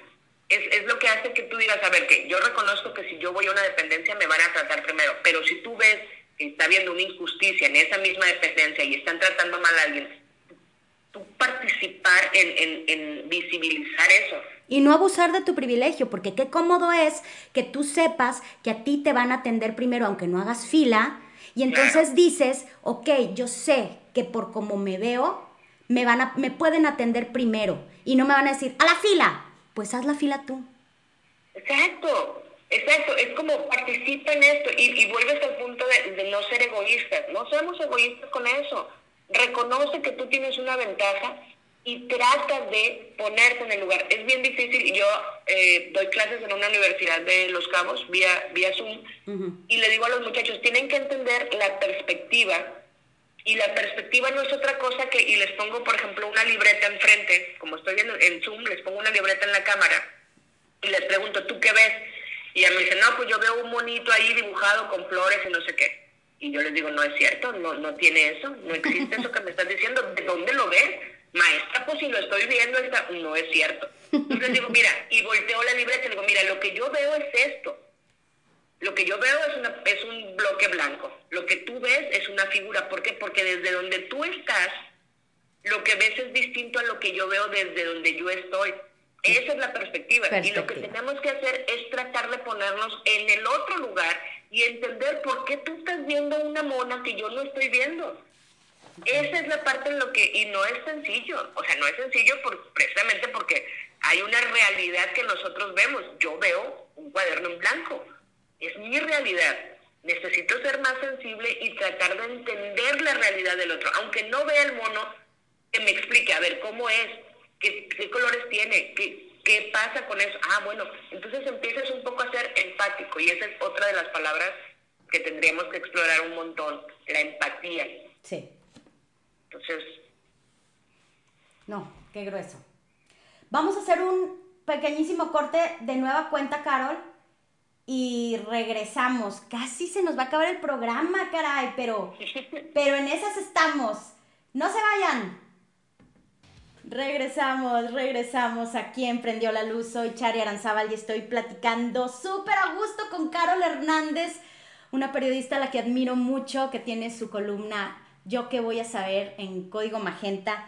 Es, es lo que hace que tú digas, a ver, que yo reconozco que si yo voy a una dependencia me van a tratar primero, pero si tú ves que está habiendo una injusticia en esa misma dependencia y están tratando mal a alguien, tú participar en, en, en visibilizar eso. Y no abusar de tu privilegio, porque qué cómodo es que tú sepas que a ti te van a atender primero, aunque no hagas fila, y entonces dices, ok, yo sé que por cómo me veo, me, van a, me pueden atender primero y no me van a decir, a la fila, pues haz la fila tú. Exacto, exacto, es como participa en esto y, y vuelves al punto de, de, no ser egoístas, no seamos egoístas con eso, reconoce que tú tienes una ventaja y trata de ponerte en el lugar. Es bien difícil, yo eh, doy clases en una universidad de Los Cabos vía, vía Zoom y le digo a los muchachos, tienen que entender la perspectiva y la perspectiva no es otra cosa que, y les pongo por ejemplo una libreta enfrente, como estoy en, en Zoom, les pongo una libreta en la cámara y les pregunto, ¿tú qué ves? Y ella me dice, no, pues yo veo un monito ahí dibujado con flores y no sé qué. Y yo les digo, no es cierto, no, no tiene eso, no existe eso que me estás diciendo, ¿de dónde lo ves? maestra, pues si lo estoy viendo, está... no es cierto. Entonces digo, mira, y volteo la libreta y digo, mira, lo que yo veo es esto. Lo que yo veo es, una, es un bloque blanco. Lo que tú ves es una figura. ¿Por qué? Porque desde donde tú estás, lo que ves es distinto a lo que yo veo desde donde yo estoy. Esa es la perspectiva. perspectiva. Y lo que tenemos que hacer es tratar de ponernos en el otro lugar y entender por qué tú estás viendo una mona que yo no estoy viendo. Esa es la parte en lo que, y no es sencillo, o sea, no es sencillo por, precisamente porque hay una realidad que nosotros vemos. Yo veo un cuaderno en blanco, es mi realidad. Necesito ser más sensible y tratar de entender la realidad del otro, aunque no vea el mono, que me explique, a ver, cómo es, qué, qué colores tiene, qué, qué pasa con eso. Ah, bueno, entonces empiezas un poco a ser empático y esa es otra de las palabras que tendríamos que explorar un montón, la empatía. Sí. Entonces... No, qué grueso. Vamos a hacer un pequeñísimo corte de nueva cuenta, Carol. Y regresamos. Casi se nos va a acabar el programa, caray, pero, pero en esas estamos. No se vayan. Regresamos, regresamos aquí en Prendió la Luz. Soy Chari Aranzábal y estoy platicando súper a gusto con Carol Hernández, una periodista a la que admiro mucho, que tiene su columna yo qué voy a saber en código magenta.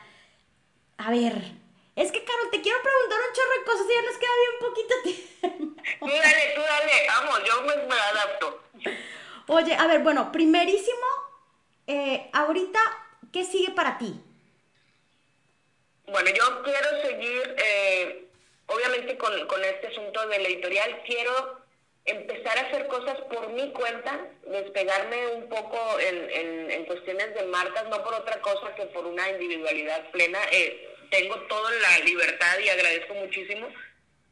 A ver, es que Carol, te quiero preguntar un chorro de cosas y ya nos queda bien poquito tiempo. Tú dale, tú dale, vamos, yo me, me adapto. Oye, a ver, bueno, primerísimo, eh, ahorita, ¿qué sigue para ti? Bueno, yo quiero seguir, eh, obviamente con, con este asunto del editorial, quiero empezar a hacer cosas por mi cuenta, despegarme un poco en, en, en, cuestiones de marcas, no por otra cosa que por una individualidad plena. Eh, tengo toda la libertad y agradezco muchísimo,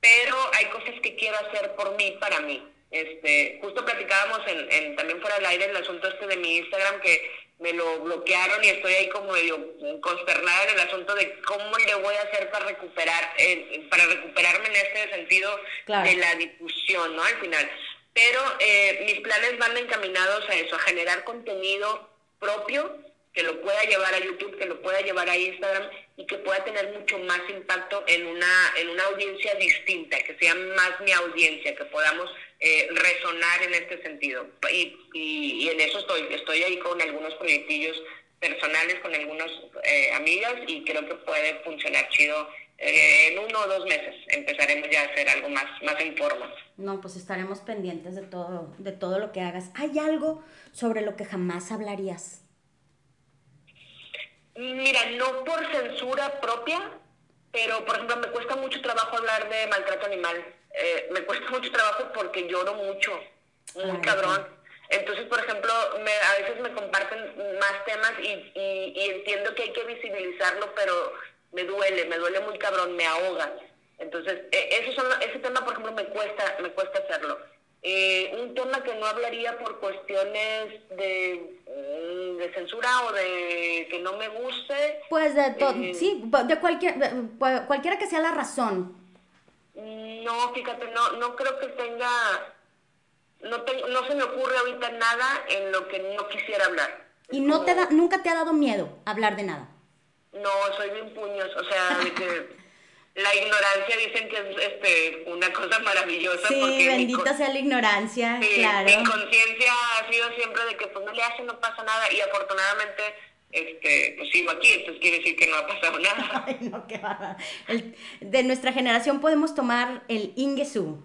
pero hay cosas que quiero hacer por mí, para mí. Este, justo platicábamos en, en también fuera del aire el asunto este de mi Instagram que me lo bloquearon y estoy ahí como medio consternada en el asunto de cómo le voy a hacer para recuperar, eh, para recuperarme en este sentido claro. de la difusión, ¿no? Al final. Pero eh, mis planes van encaminados a eso, a generar contenido propio que lo pueda llevar a YouTube, que lo pueda llevar a Instagram y que pueda tener mucho más impacto en una, en una audiencia distinta, que sea más mi audiencia, que podamos eh, resonar en este sentido. Y, y, en eso estoy, estoy ahí con algunos proyectillos personales, con algunas eh, amigas y creo que puede funcionar chido eh, en uno o dos meses empezaremos ya a hacer algo más, más en forma. No, pues estaremos pendientes de todo, de todo lo que hagas. ¿Hay algo sobre lo que jamás hablarías? Mira, no por censura propia, pero por ejemplo me cuesta mucho trabajo hablar de maltrato animal. Eh, me cuesta mucho trabajo porque lloro mucho, muy cabrón. Entonces, por ejemplo, me, a veces me comparten más temas y, y, entiendo que hay que visibilizarlo, pero me duele, me duele muy cabrón, me ahoga. Entonces, e, eso son, ese tema, por ejemplo, me cuesta, me cuesta hacerlo. Eh, un tema que no hablaría por cuestiones de, mm, de, censura o de que no me guste. Pues de todo, eh, sí, de cualquier, cualquiera que sea la razón. No, fíjate, no, no creo que tenga, no, no se me ocurre ahorita nada en lo que no quisiera hablar. ¿Y no te da, nunca te ha dado miedo hablar de nada? No, soy bien puños, o sea, de que la ignorancia dicen que es este, una cosa maravillosa. Sí, porque bendita sea la ignorancia, claro. Mi conciencia ha sido siempre de que pues no le hace, no pasa nada y afortunadamente este, pues sigo aquí, entonces quiere decir que no ha pasado nada. Ay, no, qué el, De nuestra generación podemos tomar el Ingesu.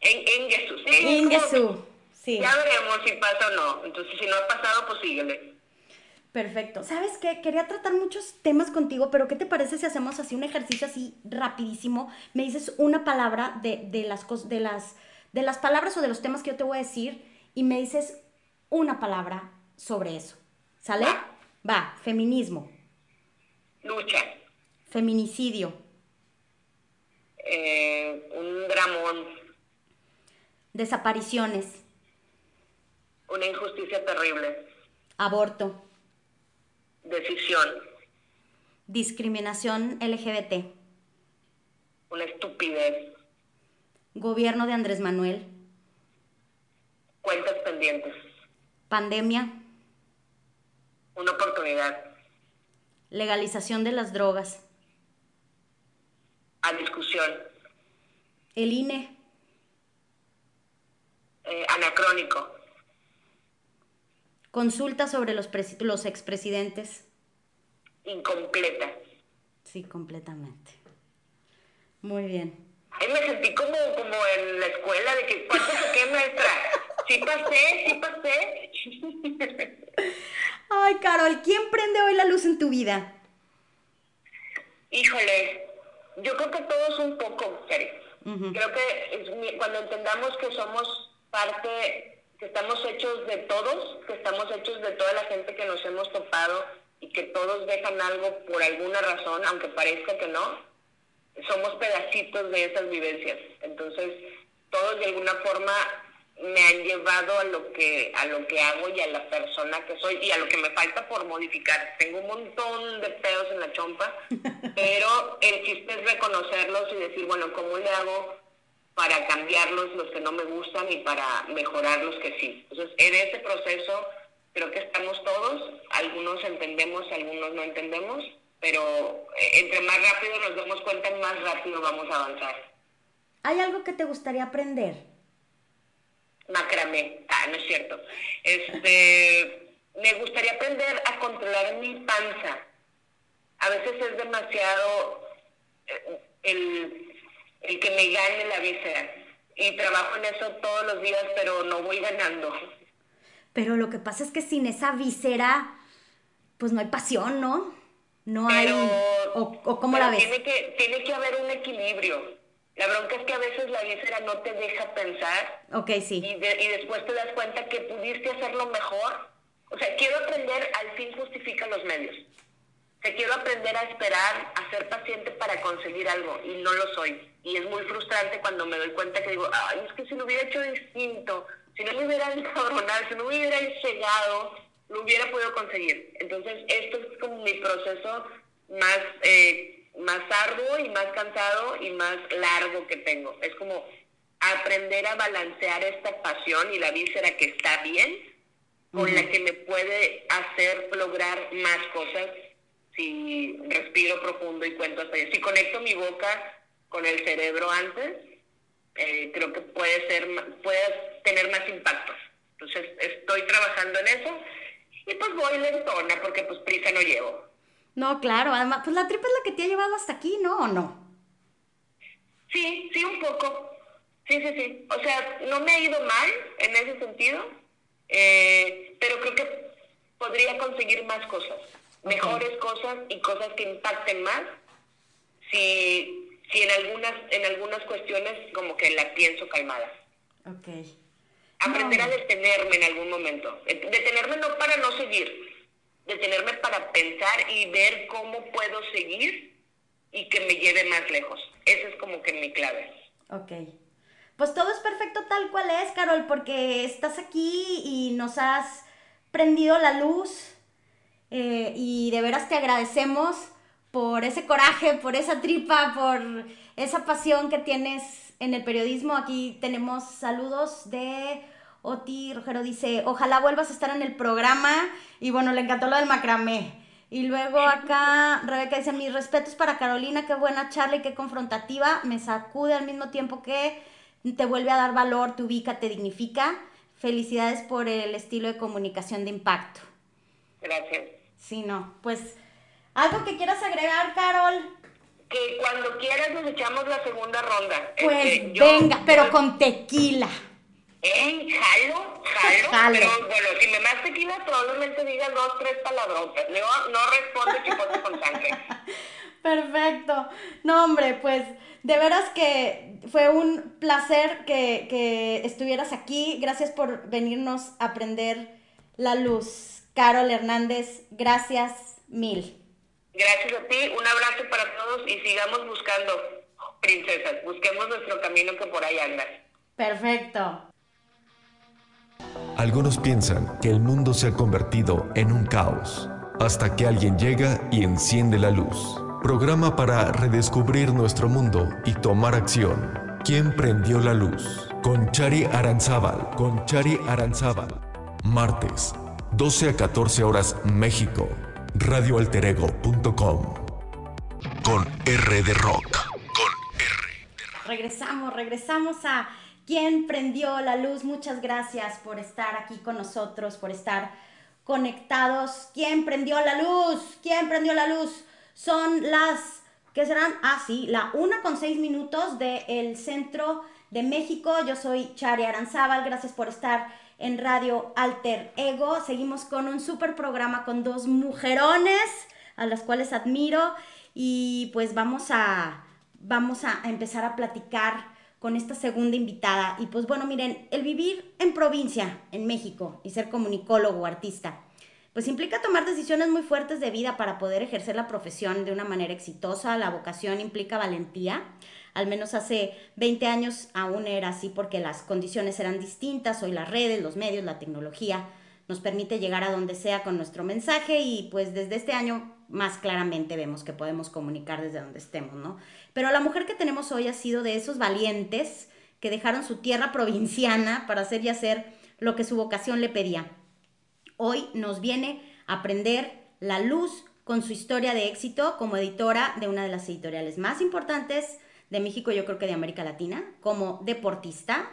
En, Ingesu, sí. Ingesu, sí. Ya veremos si pasa o no. Entonces, si no ha pasado, pues síguele. Perfecto. ¿Sabes qué? Quería tratar muchos temas contigo, pero ¿qué te parece si hacemos así un ejercicio así rapidísimo? Me dices una palabra de, de las, de, las, de las palabras o de los temas que yo te voy a decir y me dices una palabra sobre eso. ¿Sale? Va, feminismo. Lucha. Feminicidio. Eh, un dramón. Desapariciones. Una injusticia terrible. Aborto. Decisión. Discriminación LGBT. Una estupidez. Gobierno de Andrés Manuel. Cuentas pendientes. Pandemia. Una oportunidad. Legalización de las drogas. A discusión. El INE. Eh, anacrónico. Consulta sobre los, los expresidentes. Incompleta. Sí, completamente. Muy bien. Me sentí como, como en la escuela, de que ¿cuánto qué maestra? Sí pasé, sí pasé. Ay, Carol, ¿quién prende hoy la luz en tu vida? Híjole, yo creo que todos un poco, Creo que cuando entendamos que somos parte que estamos hechos de todos, que estamos hechos de toda la gente que nos hemos topado y que todos dejan algo por alguna razón, aunque parezca que no, somos pedacitos de esas vivencias. Entonces, todos de alguna forma me han llevado a lo que a lo que hago y a la persona que soy y a lo que me falta por modificar. Tengo un montón de pedos en la chompa, pero el chiste es reconocerlos y decir, bueno, ¿cómo le hago para cambiarlos los que no me gustan y para mejorar los que sí. Entonces, en ese proceso creo que estamos todos, algunos entendemos, algunos no entendemos, pero eh, entre más rápido nos demos cuenta, más rápido vamos a avanzar. ¿Hay algo que te gustaría aprender? Macramé, ah, no es cierto. Este, me gustaría aprender a controlar mi panza. A veces es demasiado eh, el el que me gane la víscera. Y trabajo en eso todos los días, pero no voy ganando. Pero lo que pasa es que sin esa víscera, pues no hay pasión, ¿no? No hay... ¿O, o cómo la ves? Tiene que, tiene que haber un equilibrio. La bronca es que a veces la víscera no te deja pensar. Ok, sí. Y, y después te das cuenta que pudiste hacerlo mejor. O sea, quiero aprender, al fin justifica los medios. Te quiero aprender a esperar, a ser paciente para conseguir algo y no lo soy. Y es muy frustrante cuando me doy cuenta que digo, ay, es que si lo hubiera hecho distinto, si no me hubiera encabronado, si no me hubiera llegado, lo hubiera podido conseguir. Entonces, esto es como mi proceso más, eh, más arduo y más cansado y más largo que tengo. Es como aprender a balancear esta pasión y la víscera que está bien con la que me puede hacer lograr más cosas si respiro profundo y cuento hasta allá. Si conecto mi boca con el cerebro antes, eh, creo que puede ser, puede tener más impacto. Entonces estoy trabajando en eso y pues voy lentona porque pues prisa no llevo. No, claro, además, pues la tripa es la que te ha llevado hasta aquí, ¿no? ¿O no? Sí, sí, un poco. Sí, sí, sí. O sea, no me ha ido mal en ese sentido, eh, pero creo que podría conseguir más cosas, mejores cosas y cosas que impacten más si, si en algunas en algunas cuestiones como que la pienso calmada. Ok. Aprender a detenerme en algún momento. Detenerme no para no seguir, detenerme para pensar y ver cómo puedo seguir y que me lleve más lejos. Esa es como que mi clave. Ok. Pues todo es perfecto tal cual es, Carol, porque estás aquí y nos has prendido la luz eh, y de veras te agradecemos por ese coraje, por esa tripa, por esa pasión que tienes en el periodismo. Aquí tenemos saludos de Oti Rojero dice, ojalá vuelvas a estar en el programa. Y bueno, le encantó lo del macramé. Y luego acá Rebeca dice, mis respetos para Carolina, qué buena charla y qué confrontativa. Me sacude al mismo tiempo que te vuelve a dar valor, te ubica, te dignifica. Felicidades por el estilo de comunicación de impacto. Gracias. Sí, no, pues algo que quieras agregar, Carol. Que cuando quieras nos echamos la segunda ronda. Pues este, venga, pero con tequila. ¿Eh? ¿Jalo? ¿Jalo? Pero bueno, si me más tequila probablemente diga dos, tres palabrotas. Luego no responde chipote con sangre. Perfecto. No, hombre, pues de veras que fue un placer que, que estuvieras aquí. Gracias por venirnos a prender la luz. Carol Hernández, gracias mil. Gracias a ti, un abrazo para todos y sigamos buscando princesas. Busquemos nuestro camino que por ahí anda. Perfecto. Algunos piensan que el mundo se ha convertido en un caos, hasta que alguien llega y enciende la luz. Programa para redescubrir nuestro mundo y tomar acción. ¿Quién prendió la luz? Con Chari Aranzábal, con Chari Aranzábal. Martes, 12 a 14 horas México. Radioalterego.com. Con R de Rock. Con R de Rock. Regresamos, regresamos a ¿Quién prendió la luz? Muchas gracias por estar aquí con nosotros, por estar conectados. ¿Quién prendió la luz? ¿Quién prendió la luz? Son las, ¿qué serán? Ah, sí, la una con seis minutos del centro de México. Yo soy Chari Aranzábal, gracias por estar en Radio Alter Ego. Seguimos con un super programa con dos mujerones a las cuales admiro y pues vamos a, vamos a empezar a platicar con esta segunda invitada. Y pues bueno, miren, el vivir en provincia, en México, y ser comunicólogo o artista, pues implica tomar decisiones muy fuertes de vida para poder ejercer la profesión de una manera exitosa. La vocación implica valentía. Al menos hace 20 años aún era así porque las condiciones eran distintas. Hoy las redes, los medios, la tecnología nos permite llegar a donde sea con nuestro mensaje y pues desde este año más claramente vemos que podemos comunicar desde donde estemos, ¿no? Pero la mujer que tenemos hoy ha sido de esos valientes que dejaron su tierra provinciana para hacer y hacer lo que su vocación le pedía. Hoy nos viene a prender la luz con su historia de éxito como editora de una de las editoriales más importantes de México, yo creo que de América Latina, como deportista,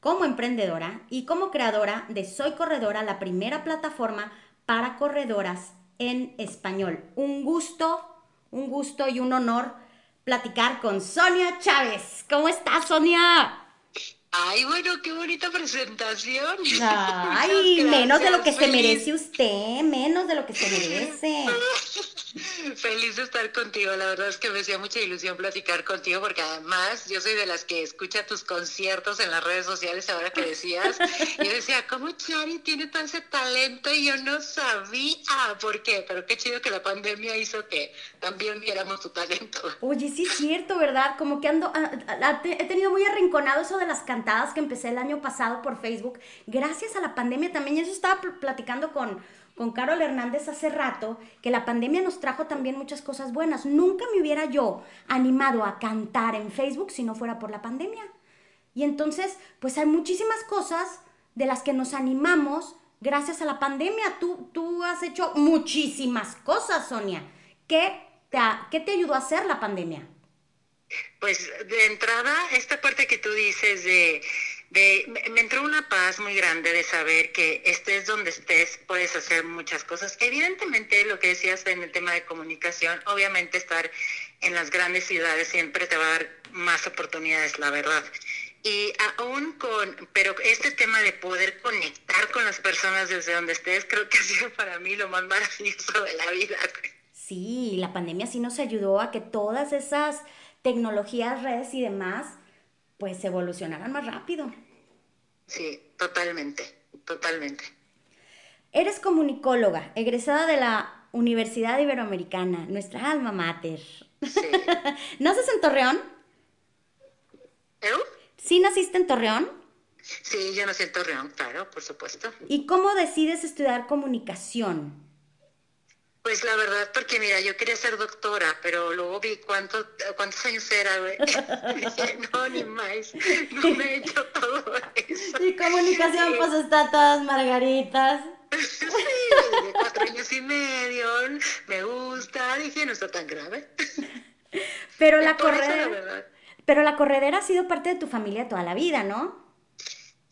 como emprendedora y como creadora de Soy Corredora, la primera plataforma para corredoras en español. Un gusto, un gusto y un honor platicar con Sonia Chávez. ¿Cómo estás, Sonia? Ay, bueno, qué bonita presentación. Ay, menos de lo que se merece usted, menos de lo que se merece. Feliz de estar contigo, la verdad es que me hacía mucha ilusión platicar contigo porque además yo soy de las que escucha tus conciertos en las redes sociales ahora que decías y decía, ¿cómo Chari tiene tan ese talento y yo no sabía por qué? Pero qué chido que la pandemia hizo que también viéramos tu talento. Oye, sí es cierto, ¿verdad? Como que ando, he tenido muy arrinconado eso de las que empecé el año pasado por Facebook, gracias a la pandemia también, y eso estaba platicando con con Carol Hernández hace rato que la pandemia nos trajo también muchas cosas buenas. Nunca me hubiera yo animado a cantar en Facebook si no fuera por la pandemia. Y entonces, pues hay muchísimas cosas de las que nos animamos gracias a la pandemia. Tú, tú has hecho muchísimas cosas, Sonia. ¿Qué ¿Qué te ayudó a hacer la pandemia? Pues de entrada, esta parte que tú dices de me, entró una paz muy grande de saber que estés donde estés, puedes hacer muchas cosas. Evidentemente, lo que decías en el tema de comunicación, obviamente estar en las grandes ciudades siempre te va a dar más oportunidades, la verdad. Y aún con, pero este tema de poder conectar con las personas desde donde estés, creo que ha sido para mí lo más maravilloso de la vida. Sí, la pandemia sí nos ayudó a que todas esas tecnologías, redes y demás, pues evolucionaran más rápido. Sí, totalmente, totalmente. Eres comunicóloga, egresada de la Universidad Iberoamericana, nuestra alma mater. Sí. ¿Naces en Torreón? ¿Eh? ¿Sí naciste en Torreón? Sí, yo nací en Torreón, claro, por supuesto. ¿Y cómo decides estudiar comunicación? Pues la verdad, porque mira, yo quería ser doctora, pero luego vi cuánto, cuántos años era, güey. dije, no, ni más, no me he hecho todo eso. Y comunicación, pues está todas margaritas. Sí, cuatro años y medio, me gusta, dije, no está tan grave. Pero la corredera, pero la corredera ha sido parte de tu familia toda la vida, ¿no?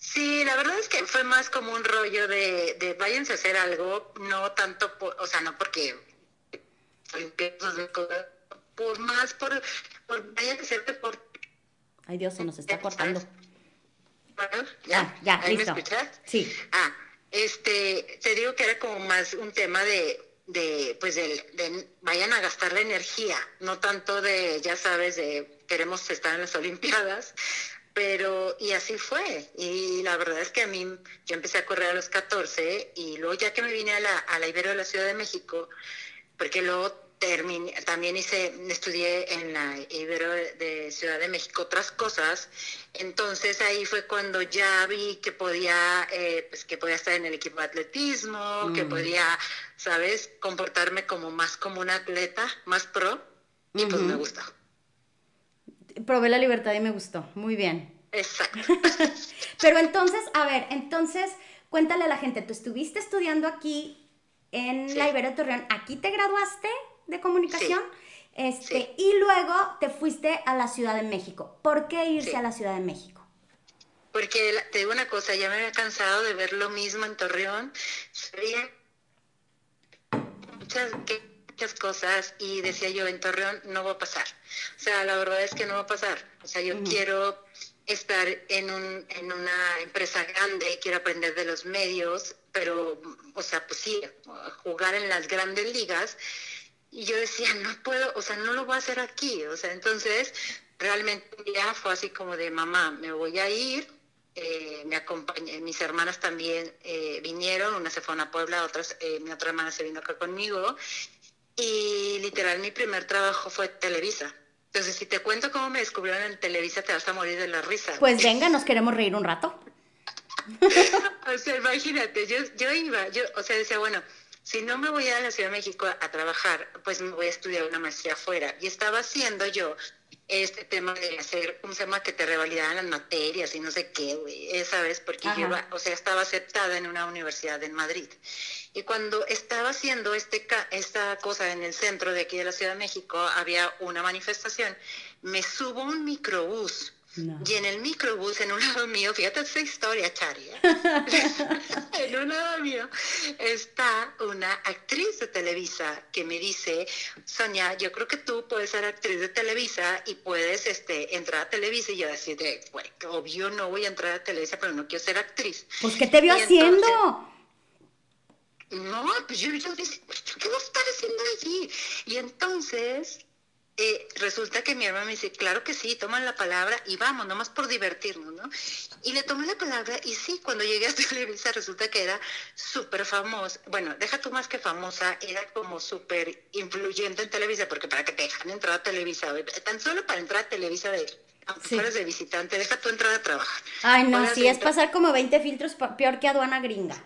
Sí, la verdad es que fue más como un rollo de, de váyanse a hacer algo, no tanto, por, o sea, no porque por más por, por vayan a hacer deporte. Ay Dios, se nos está cortando. ya, ah, ya, ¿Ahí me escuchas? Sí. Ah, este, te digo que era como más un tema de, de pues de, de, vayan a gastar la energía, no tanto de, ya sabes, de queremos estar en las Olimpiadas, pero, y así fue. Y la verdad es que a mí, yo empecé a correr a los 14 y luego ya que me vine a la, a la Ibero de la Ciudad de México, porque luego terminé, también hice, estudié en la Ibero de, Ciudad de México otras cosas, entonces ahí fue cuando ya vi que podía, eh, pues que podía estar en el equipo de atletismo, que mm. podía, ¿sabes?, comportarme como más como un atleta, más pro, y pues me gustó probé la libertad y me gustó. Muy bien. Exacto. Pero entonces, a ver, entonces, cuéntale a la gente, tú estuviste estudiando aquí en la Ibero de Torreón, ¿aquí te graduaste de comunicación? Este, y luego te fuiste a la Ciudad de México. ¿Por qué irse a la Ciudad de México? Porque te digo una cosa, ya me había cansado de ver lo mismo en Torreón. Sabía muchas que cosas y decía yo, en Torreón no va a pasar. O sea, la verdad es que no va a pasar. O sea, yo quiero estar en, un, en una empresa grande, quiero aprender de los medios, pero, o sea, pues sí, jugar en las grandes ligas. Y yo decía, no puedo, o sea, no lo voy a hacer aquí. O sea, entonces, realmente ya fue así como de, mamá, me voy a ir, eh, me acompañé, mis hermanas también eh, vinieron, una se fue a Puebla, otras, eh, mi otra hermana se vino acá conmigo y literal mi primer trabajo fue Televisa. Entonces, si te cuento cómo me descubrieron en Televisa, te vas a morir de la risa. Pues venga, nos queremos reír un rato. o sea, imagínate, yo, yo iba, yo, o sea, decía, bueno, si no me voy a la Ciudad de México a trabajar, pues me voy a estudiar una maestría afuera. Y estaba haciendo yo este tema de hacer, ¿cómo se llama? Que te revalidaban las materias y no sé qué, güey, esa vez, porque yo iba, o sea, estaba aceptada en una universidad en Madrid. Y cuando estaba haciendo este, esta cosa en el centro de aquí de la Ciudad de México, había una manifestación, me subo un microbús. Y en el microbús, en un lado mío, fíjate esa historia, Chari, ¿eh? en un lado mío está una actriz de Televisa que me dice, Sonia, yo creo que tú puedes ser actriz de Televisa y puedes este, entrar a Televisa. Y yo decía, bueno, obvio no voy a entrar a Televisa, pero no quiero ser actriz. Pues, ¿qué te vio haciendo? no, pues yo, yo decía, ¿qué vas a estar haciendo allí? Y entonces eh, resulta que mi hermana me dice, claro que sí, toman la palabra y vamos, nomás por divertirnos, ¿no? Y le tomé la palabra y sí, cuando llegué a Televisa resulta que era súper famosa, bueno, deja tú más que famosa, era como súper influyente en Televisa, porque para que te dejan entrar a Televisa, tan solo para entrar a Televisa de aunque de visitante, deja tú entrar a trabajar. Ay, no, sí, es pasar como 20 filtros peor que aduana gringa.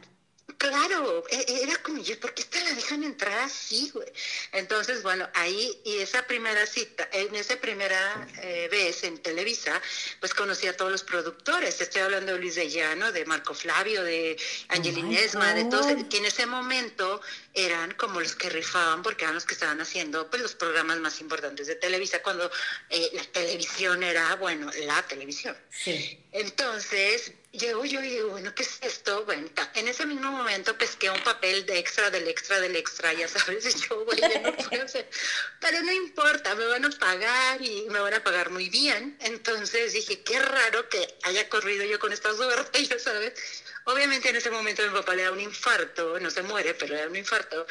Claro, e, e, era como yo, ¿por qué esta la dejan entrar así, güey? Entonces, bueno, ahí, y esa primera cita, en esa primera eh, vez en Televisa, pues conocí a todos los productores. Estoy hablando de Luis de Llano, de Marco Flavio, de Angelina Esma, de todos, que en ese momento eran como los que rifaban, porque eran los que estaban haciendo pues los programas más importantes de Televisa, cuando eh, la televisión era, bueno, la televisión. Sí. Entonces, llego yo y digo, bueno, ¿qué es esto? Bueno, en ese mismo momento pesqué un papel de extra, del extra, del extra, ya sabes, y yo, bueno, no puedo hacer. Pero no importa, me van a pagar y me van a pagar muy bien. Entonces dije, qué raro que haya corrido yo con esta suerte, ya sabes. Obviamente en ese momento mi papá le da un infarto, no se muere, pero le da un infarto.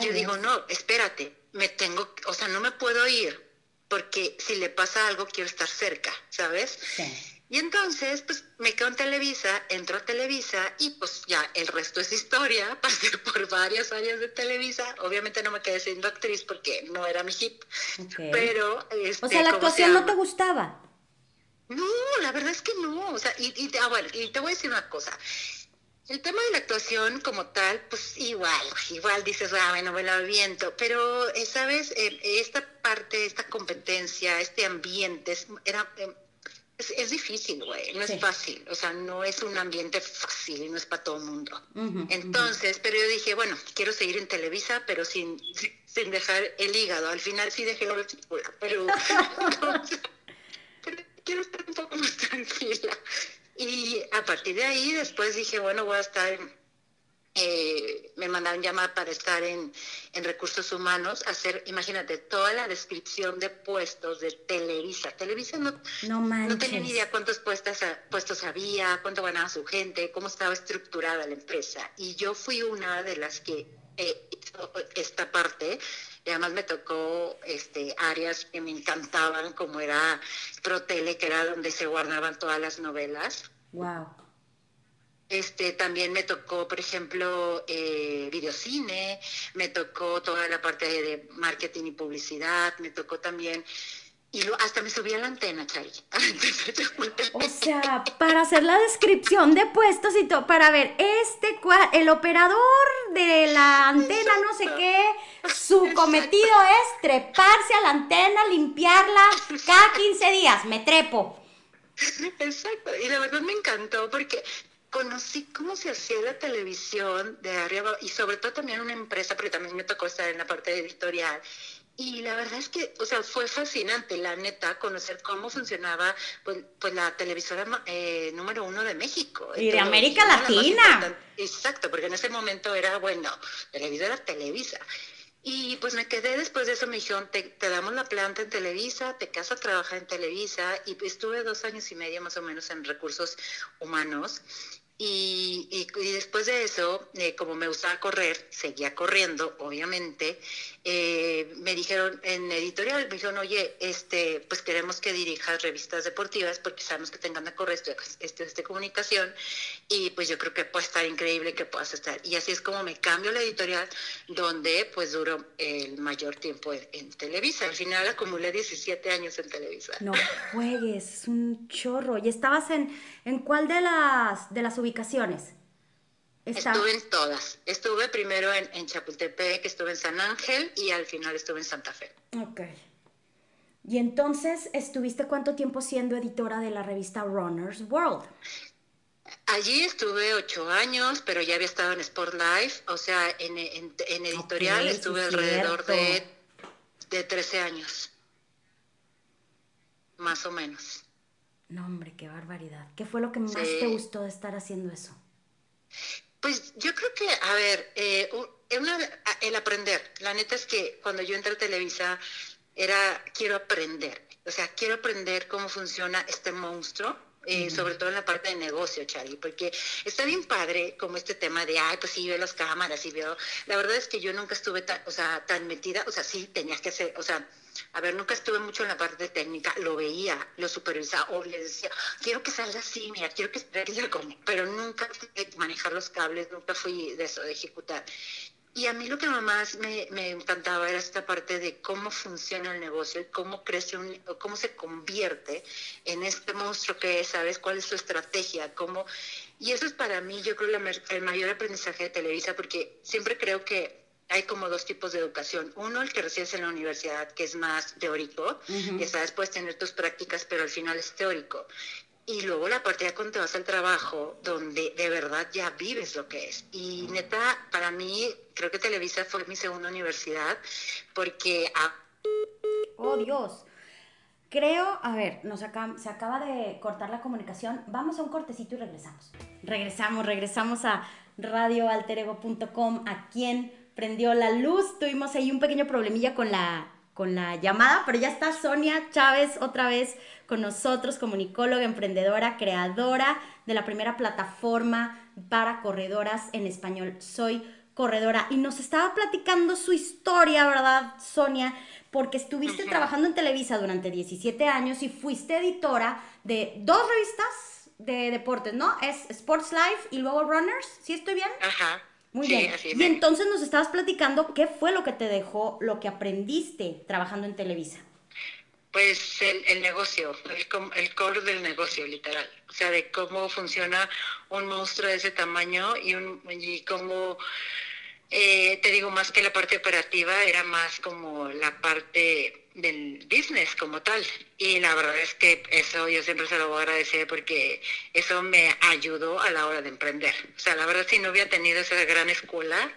yo digo, no, espérate, me tengo, o sea, no me puedo ir, porque si le pasa algo quiero estar cerca, ¿sabes? Sí. Y entonces, pues me quedo en Televisa, entro a Televisa y pues ya el resto es historia. Pasé por varias áreas de Televisa. Obviamente no me quedé siendo actriz porque no era mi hit. Pero. Este, o sea, la actuación no te gustaba. No, la verdad es que no. O sea, y, y, ah, bueno, y te voy a decir una cosa. El tema de la actuación como tal, pues igual, igual dices, ah, bueno, me la viento, pero, eh, ¿sabes? Eh, esta parte, esta competencia, este ambiente, era, em, es, difícil, güey, no es fácil, o sea, no es un ambiente fácil y no es para todo el mundo. Entonces, pero yo dije, bueno, quiero seguir en Televisa, pero sin, sin dejar el hígado. Al final sí dejé la vesícula, pero, pero quiero estar un poco más tranquila. Y a partir de ahí, después dije, bueno, voy a estar eh, me mandaron llamar para estar en, recursos humanos, hacer, imagínate, toda la descripción de puestos de Televisa. Televisa no, no, tenía ni idea cuántos puestos, puestos había, cuánto ganaba su gente, cómo estaba estructurada la empresa. Y yo fui una de las que eh, hizo esta parte. Y además me tocó este, áreas que me encantaban, como era ProTele, que era donde se guardaban todas las novelas. Wow este, también me tocó, por ejemplo, eh, videocine, me tocó toda la parte de marketing y publicidad, me tocó también y hasta me subí a la antena, Chari. o sea, para hacer la descripción de puestos y todo, para ver, este, el operador de la antena, no sé qué, su cometido es treparse a la antena, limpiarla cada 15 días, me trepo. Exacto, y la verdad me encantó porque conocí cómo se hacía la televisión de arriba y sobre todo también una empresa, porque también me tocó estar en la parte editorial. Y la verdad es que, o sea, fue fascinante, la neta, conocer cómo funcionaba pues, pues la televisora eh, número uno de México. Y de América Latina. Exacto, porque en ese momento era, bueno, televisora Televisa. Y pues me quedé después de eso, me dijeron, te, te, damos la planta en Televisa, te casas a trabajar en Televisa, y estuve dos años y medio más o menos en recursos humanos, y, y, después de eso, eh, como me gustaba correr, seguía corriendo, obviamente, eh, me dijeron en editorial, me dijeron, oye, este, pues queremos que dirijas revistas deportivas porque sabemos que tengan a correr, esto de comunicación, y pues yo creo que puede estar increíble que puedas estar. Y así es como me cambio la editorial, donde pues duró el mayor tiempo en, Televisa. Al final acumulé 17 años en Televisa. No juegues, es un chorro. ¿Y estabas en, en cuál de las, de las ubicaciones? Estuve en todas. Estuve primero en, en, Chapultepec, estuve en San Ángel y al final estuve en Santa Fe. Ok. Y entonces, ¿estuviste cuánto tiempo siendo editora de la revista Runners World? Allí estuve ocho años, pero ya había estado en Sport Life, o sea, en, editorial estuve alrededor de, de 13 años. Más o menos. No, hombre, qué barbaridad. ¿Qué fue lo que más te gustó de estar haciendo eso? Pues yo creo que, a ver, eh, el aprender. La neta es que cuando yo entré a Televisa era, quiero aprender. O sea, quiero aprender cómo funciona este monstruo. Eh, sobre todo en la parte de negocio, Charlie, porque está bien padre como este tema de, ay, pues sí, veo las cámaras y veo, la verdad es que yo nunca estuve tan, o sea, tan metida, o sea, sí, tenías que hacer, o sea, a ver, nunca estuve mucho en la parte técnica, lo veía, lo supervisaba, o le decía, quiero que salga así, mira, quiero que salga como, pero nunca manejar los cables, nunca fui de eso, de ejecutar. Y a mí lo que más me, me, encantaba era esta parte de cómo funciona el negocio y cómo crece, un, cómo se convierte en este monstruo que es, ¿sabes? ¿Cuál es su estrategia? Cómo... Y eso es para mí, yo creo, el mayor aprendizaje de Televisa, porque siempre creo que hay como dos tipos de educación. Uno, el que recibes en la universidad, que es más teórico, que sabes, puedes tener tus prácticas, pero al final es teórico. Y luego la parte ya cuando te vas al trabajo, donde de verdad ya vives lo que es. Y neta, para mí, creo que Televisa fue mi segunda universidad, porque... Oh, Dios. Creo, a ver, nos se acaba de cortar la comunicación. Vamos a un cortecito y regresamos. Regresamos, regresamos a radioalterego.com, a quien prendió la luz. Tuvimos ahí un pequeño problemilla con la, con la llamada, pero ya está Sonia Chávez otra vez con nosotros, comunicóloga, emprendedora, creadora de la primera plataforma para corredoras en español. Soy corredora y nos estaba platicando su historia, ¿verdad, Sonia? Porque estuviste trabajando en Televisa durante 17 años y fuiste editora de dos revistas de deportes, ¿no? Es Sports Life y luego Runners, ¿sí estoy bien? Ajá. Muy bien. y entonces nos estabas platicando qué fue lo que te dejó, lo que aprendiste trabajando en Televisa. Pues el, negocio, el, el, core del negocio, literal. O sea, de cómo funciona un monstruo de ese tamaño y, un, y cómo, eh, te digo, más que la parte operativa, era más como la parte del business como tal. Y la verdad es que eso yo siempre se lo voy a agradecer porque eso me ayudó a la hora de emprender. O sea, la verdad, si no hubiera tenido esa gran escuela,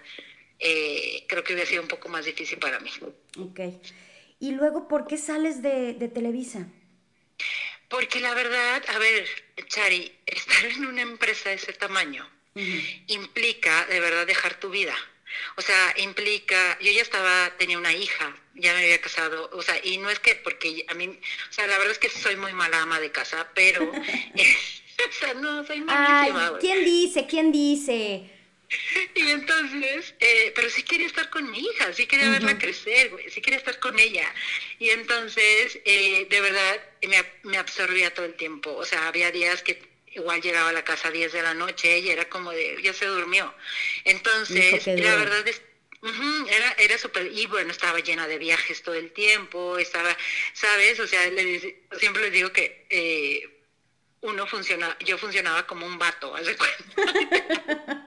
eh, creo que hubiera sido un poco más difícil para mí. Ok. Y luego, ¿por qué sales de, Televisa? Porque la verdad, a ver, Chari, estar en una empresa de ese tamaño implica de verdad dejar tu vida. O sea, implica, yo ya estaba, tenía una hija, ya me había casado, o sea, y no es que porque a mí, o sea, la verdad es que soy muy mala ama de casa, pero, o sea, no, soy malísima. Ay, ¿quién dice? ¿Quién dice? Y entonces, eh, pero sí quería estar con mi hija, sí quería verla crecer, sí quería estar con ella. Y entonces, eh, de verdad, me, me, absorbía todo el tiempo. O sea, había días que igual llegaba a la casa a 10 de la noche y era como de, ya se durmió. Entonces, la verdad es era, era súper, y bueno, estaba llena de viajes todo el tiempo, estaba, ¿sabes? O sea, siempre les digo que eh, uno funciona, yo funcionaba como un vato, ¿hace cuenta?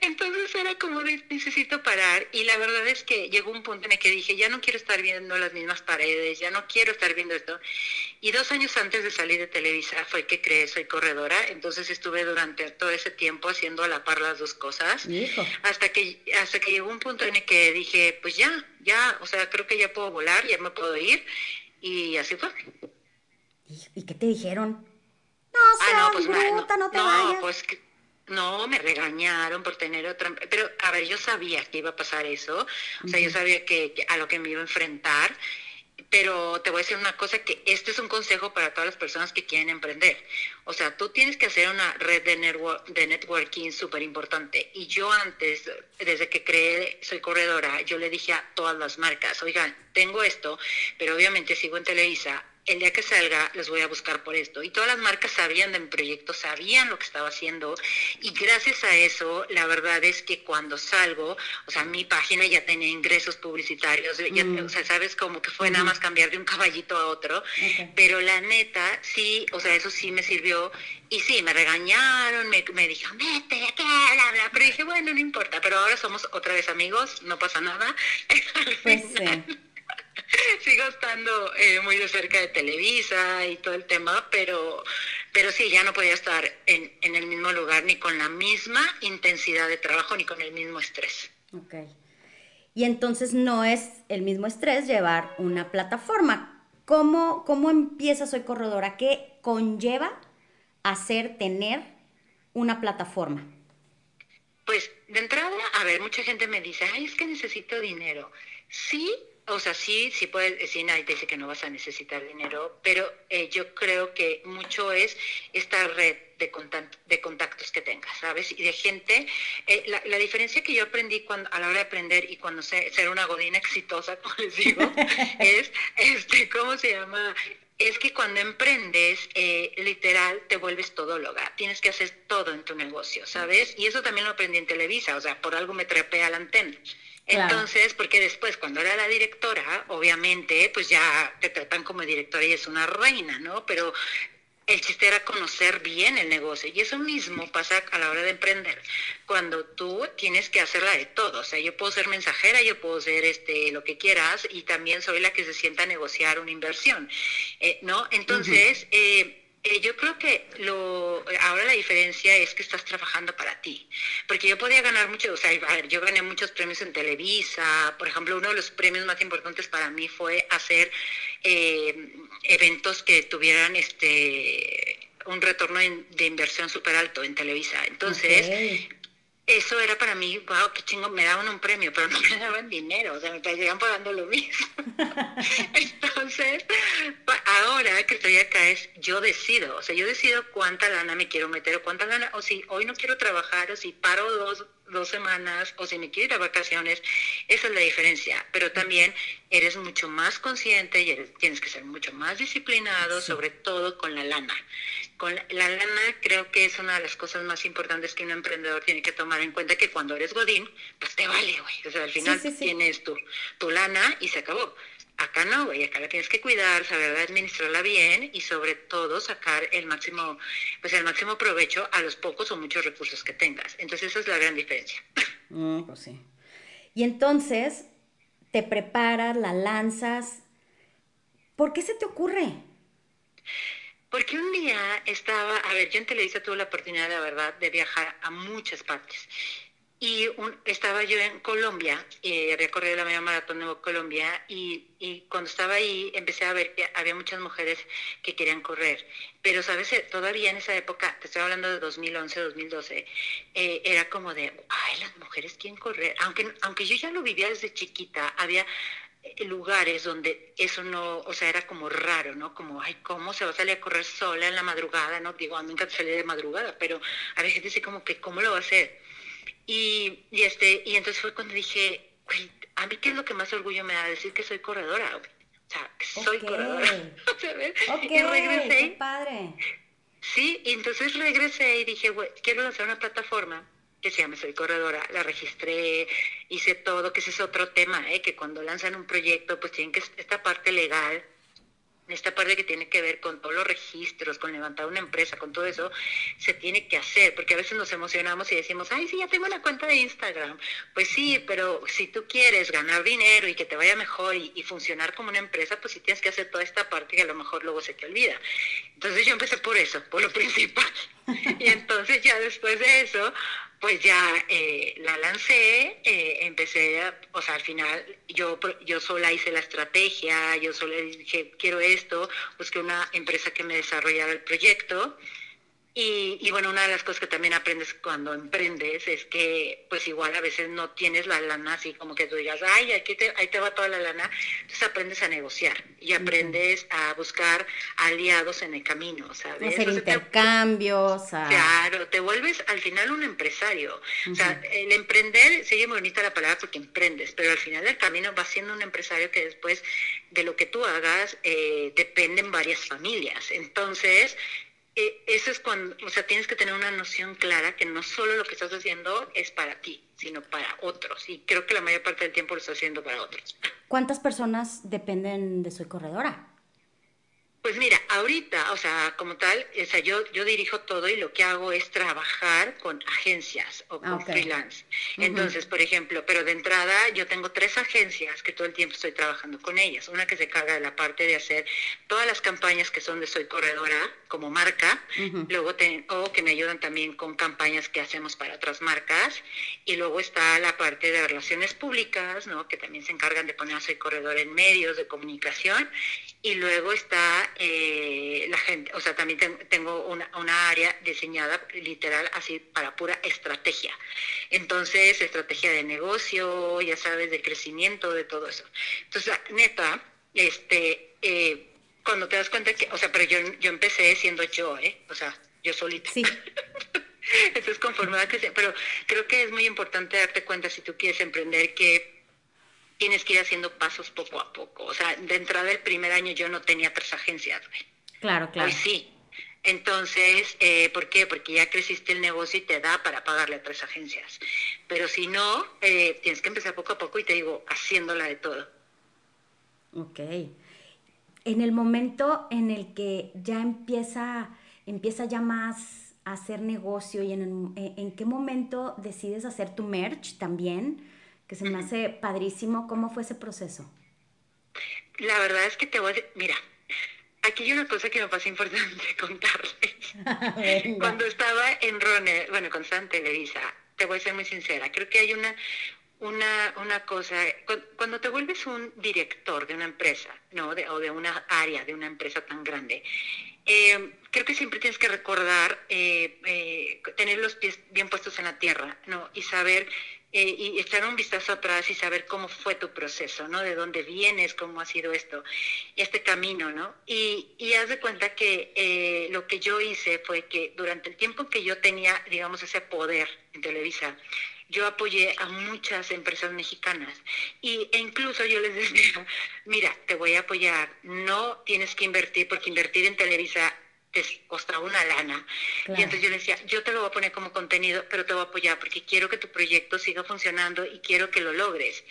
Entonces era como de, necesito parar y la verdad es que llegó un punto en el que dije, ya no quiero estar viendo las mismas paredes, ya no quiero estar viendo esto. Y dos años antes de salir de Televisa fue que creé Soy Corredora, entonces estuve durante todo ese tiempo haciendo a la par las dos cosas, hasta que, hasta que llegó un punto en el que dije, pues ya, ya, o sea, creo que ya puedo volar, ya me puedo ir y así fue. ¿Y, qué te dijeron? No, ah, no, pues, bruta, no, te no, Pues no, me regañaron por tener otra... Pero, a ver, yo sabía que iba a pasar eso, o sea, yo sabía que, a lo que me iba a enfrentar, pero te voy a decir una cosa, que este es un consejo para todas las personas que quieren emprender. O sea, tú tienes que hacer una red de, network, de networking súper importante. Y yo antes, desde que creé Soy Corredora, yo le dije a todas las marcas, oigan, tengo esto, pero obviamente sigo en Televisa, el día que salga les voy a buscar por esto. Y todas las marcas sabían de mi proyecto, sabían lo que estaba haciendo. Y gracias a eso, la verdad es que cuando salgo, o sea, mi página ya tenía ingresos publicitarios. Mm. o sea, sabes, como que fue nada más cambiar de un caballito a otro. Pero la neta, sí, o sea, eso sí me sirvió. Y sí, me regañaron, me, me dijeron, vete, qué, bla, bla. Pero dije, bueno, no importa. Pero ahora somos otra vez amigos, no pasa nada. Pues sigo estando eh, muy de cerca de Televisa y todo el tema, pero, pero sí, ya no podía estar en, en, el mismo lugar ni con la misma intensidad de trabajo ni con el mismo estrés. Ok. Y entonces no es el mismo estrés llevar una plataforma. ¿Cómo, cómo empieza Soy Corredora? ¿Qué conlleva hacer, tener una plataforma? Pues de entrada, a ver, mucha gente me dice, ay, es que necesito dinero. Sí, o sea, sí, sí puedes decir, nadie te dice que no vas a necesitar dinero, pero eh, yo creo que mucho es esta red de, de contactos que tengas, ¿sabes? Y de gente. Eh, la, diferencia que yo aprendí cuando, a la hora de aprender y cuando sé, ser una godina exitosa, como les digo, es, este, ¿cómo se llama? es que cuando emprendes, eh, literal, te vuelves todóloga. Tienes que hacer todo en tu negocio, ¿sabes? Y eso también lo aprendí en Televisa, o sea, por algo me trepé a la antena. Entonces, porque después, cuando era la directora, obviamente, pues ya te tratan como directora y es una reina, ¿no? Pero el chiste era conocer bien el negocio. Y eso mismo pasa a la hora de emprender. Cuando tú tienes que hacerla de todo. O sea yo puedo ser mensajera yo puedo ser este lo que quieras y también soy la que se sienta a negociar una inversión eh, no entonces eh, eh, yo creo que lo ahora la diferencia es que estás trabajando para ti, porque yo podía ganar mucho, o sea, yo gané muchos premios en Televisa, por ejemplo, uno de los premios más importantes para mí fue hacer eh, eventos que tuvieran este un retorno de inversión súper alto en Televisa. Entonces, eso era para mí, wow, qué chingo, me daban un premio, pero no me daban dinero, o sea, me seguían pagando lo mismo. Entonces, ahora que estoy acá es, yo decido, o sea, yo decido cuánta lana me quiero meter o cuánta lana, o si hoy no quiero trabajar, o si paro dos, dos semanas, o si me quiero ir a vacaciones, esa es la diferencia. Pero también eres mucho más consciente y tienes que ser mucho más disciplinado, sobre todo con la lana. Con la, lana creo que es una de las cosas más importantes que un emprendedor tiene que tomar en cuenta que cuando eres godín, pues te vale, güey. O sea, al final tienes tu, tu lana y se acabó. Acá no, güey, acá la tienes que cuidar, saber administrarla bien y sobre todo sacar el máximo, pues el máximo provecho a los pocos o muchos recursos que tengas. Entonces esa es la gran diferencia. Mm, pues sí. Y entonces te preparas, la lanzas. ¿Por qué se te ocurre? Porque un día estaba, a ver, yo en Televisa tuve la oportunidad, la verdad, de viajar a muchas partes. Y estaba yo en Colombia, eh, había corrido la media maratón de Colombia, y, cuando estaba ahí empecé a ver que había muchas mujeres que querían correr. Pero, ¿sabes? Todavía en esa época, te estoy hablando de 2011, 2012, eh, era como de, ay, las mujeres quieren correr. Aunque, aunque yo ya lo vivía desde chiquita, había lugares donde eso no, o sea, era como raro, ¿no? Como, ay, ¿cómo se va a salir a correr sola en la madrugada? No, digo, a mí me encanta salir de madrugada, pero a veces dice como que, ¿cómo lo va a hacer? Y, y, este, y entonces fue cuando dije, a mí qué es lo que más orgullo me da decir que soy corredora, O sea, que soy corredora, ¿sabes? y regresé. padre. Sí, y entonces regresé y dije, güey, quiero lanzar una plataforma que se llama Soy Corredora, la registré, hice todo, que ese es otro tema, ¿eh? que cuando lanzan un proyecto, pues tienen que, esta parte legal, esta parte que tiene que ver con todos los registros, con levantar una empresa, con todo eso, se tiene que hacer, porque a veces nos emocionamos y decimos, ay, sí, ya tengo una cuenta de Instagram. Pues sí, pero si tú quieres ganar dinero y que te vaya mejor y, y funcionar como una empresa, pues sí tienes que hacer toda esta parte que a lo mejor luego se te olvida. Entonces yo empecé por eso, por lo principal. y entonces ya después de eso, pues ya eh, la lancé, eh, empecé, o sea, al final yo, yo sola hice la estrategia, yo sola dije, quiero esto, busqué una empresa que me desarrollara el proyecto y, bueno, una de las cosas que también aprendes cuando emprendes es que pues igual a veces no tienes la lana así como que tú digas, ay, aquí te, ahí te va toda la lana. Entonces aprendes a negociar y aprendes a buscar aliados en el camino, ¿sabes? Hacer intercambios. Claro, te vuelves al final un empresario. O sea, el emprender, se muy bonita la palabra porque emprendes, pero al final del camino vas siendo un empresario que después de lo que tú hagas eh, dependen varias familias. Entonces, eso es cuando, o sea, tienes que tener una noción clara que no solo lo que estás haciendo es para ti, sino para otros. Y creo que la mayor parte del tiempo lo estás haciendo para otros. ¿Cuántas personas dependen de Soy Corredora? Pues mira, ahorita, o sea, como tal, o sea, yo, yo dirijo todo y lo que hago es trabajar con agencias o con freelance. Entonces, por ejemplo, pero de entrada yo tengo tres agencias que todo el tiempo estoy trabajando con ellas. Una que se carga de la parte de hacer todas las campañas que son de Soy Corredora como marca, luego o que me ayudan también con campañas que hacemos para otras marcas. Y luego está la parte de relaciones públicas, ¿no? Que también se encargan de poner a Soy Corredora en medios de comunicación. Y luego está eh, la gente, o sea, también tengo una, una, área diseñada literal así para pura estrategia. Entonces, estrategia de negocio, ya sabes, de crecimiento, de todo eso. Entonces, neta, este, eh, cuando te das cuenta que, o sea, pero yo, yo empecé siendo yo, ¿eh? O sea, yo solita. Sí. Entonces, conforme va que pero creo que es muy importante darte cuenta si tú quieres emprender que tienes que ir haciendo pasos poco a poco. O sea, de entrada del primer año yo no tenía tres agencias, Claro, claro. Hoy sí. Entonces, eh, ¿por qué? Porque ya creciste el negocio y te da para pagarle a tres agencias. Pero si no, eh, tienes que empezar poco a poco y te digo, haciéndola de todo. Ok. En el momento en el que ya empieza, empieza ya más a hacer negocio y en, en qué momento decides hacer tu merch también, que se me hace padrísimo. ¿Cómo fue ese proceso? La verdad es que te voy a decir, mira, aquí hay una cosa que me pasa importante contarles. cuando estaba en Rone, bueno, Santa Televisa, te voy a ser muy sincera, creo que hay una, una, una cosa, cuando te vuelves un director de una empresa, ¿no? o de una área de una empresa tan grande, eh, creo que siempre tienes que recordar eh, eh, tener los pies bien puestos en la tierra, ¿no? Y saber eh, y echar un vistazo atrás y saber cómo fue tu proceso, ¿no? De dónde vienes, cómo ha sido esto, este camino, ¿no? Y, y haz de cuenta que eh, lo que yo hice fue que durante el tiempo que yo tenía, digamos, ese poder en Televisa, yo apoyé a muchas empresas mexicanas y, e incluso yo les decía, mira, te voy a apoyar, no tienes que invertir porque invertir en Televisa te costaba una lana. Y entonces yo le decía, yo te lo voy a poner como contenido, pero te voy a apoyar porque quiero que tu proyecto siga funcionando y quiero que lo logres.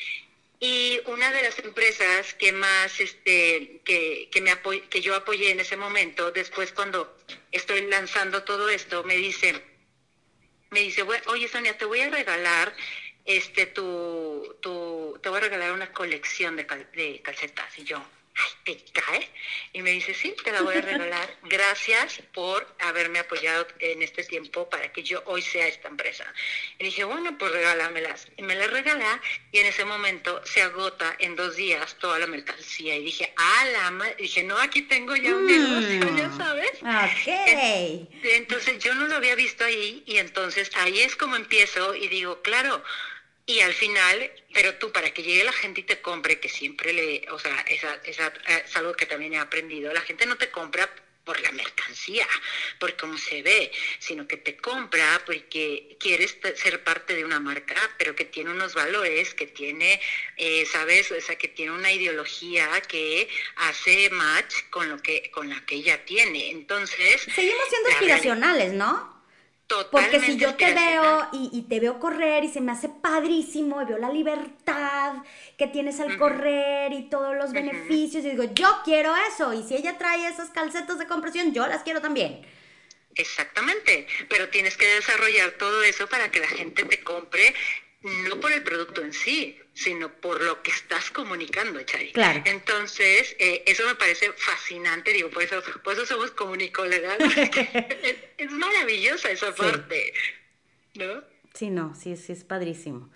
Y una de las empresas que más, este, que, que, me que yo apoyé en ese momento, después cuando estoy lanzando todo esto, me dice, me dice, oye Sonia, te voy a regalar este tu, tu te voy a regalar una colección de, de calcetas. Y yo, te cae. Y me dice, sí, te la voy a regalar. Gracias por haberme apoyado en este tiempo para que yo hoy sea esta empresa. Y dije, bueno, pues regálamelas. Y me las regala y en ese momento se agota en dos días toda la mercancía. Y dije, ah, la madre. Dije, no, aquí tengo ya un negocio, ya mm. sabes. Ok. Entonces yo no lo había visto ahí y entonces ahí es como empiezo y digo, claro, y al final, pero tú para que llegue la gente y te compre, que siempre le, o sea, esa, esa, es algo que también he aprendido, la gente no te compra por la mercancía, por cómo se ve, sino que te compra porque quieres ser parte de una marca, pero que tiene unos valores, que tiene, eh, sabes, o sea, que tiene una ideología que hace match con lo que, con la que ella tiene. Entonces. Seguimos siendo aspiracionales, ¿no? Porque si yo te veo y, te veo correr y se me hace padrísimo y veo la libertad que tienes al correr y todos los beneficios y digo, yo quiero eso. Y si ella trae esas calcetas de compresión, yo las quiero también. Exactamente, pero tienes que desarrollar todo eso para que la gente te compre no por el producto en sí, sino por lo que estás comunicando, Chari. Claro. Entonces, eh, eso me parece fascinante, digo, por eso, por eso somos comunicólogas. es, es, maravillosa esa parte, ¿no? Sí, no, sí, sí, es padrísimo.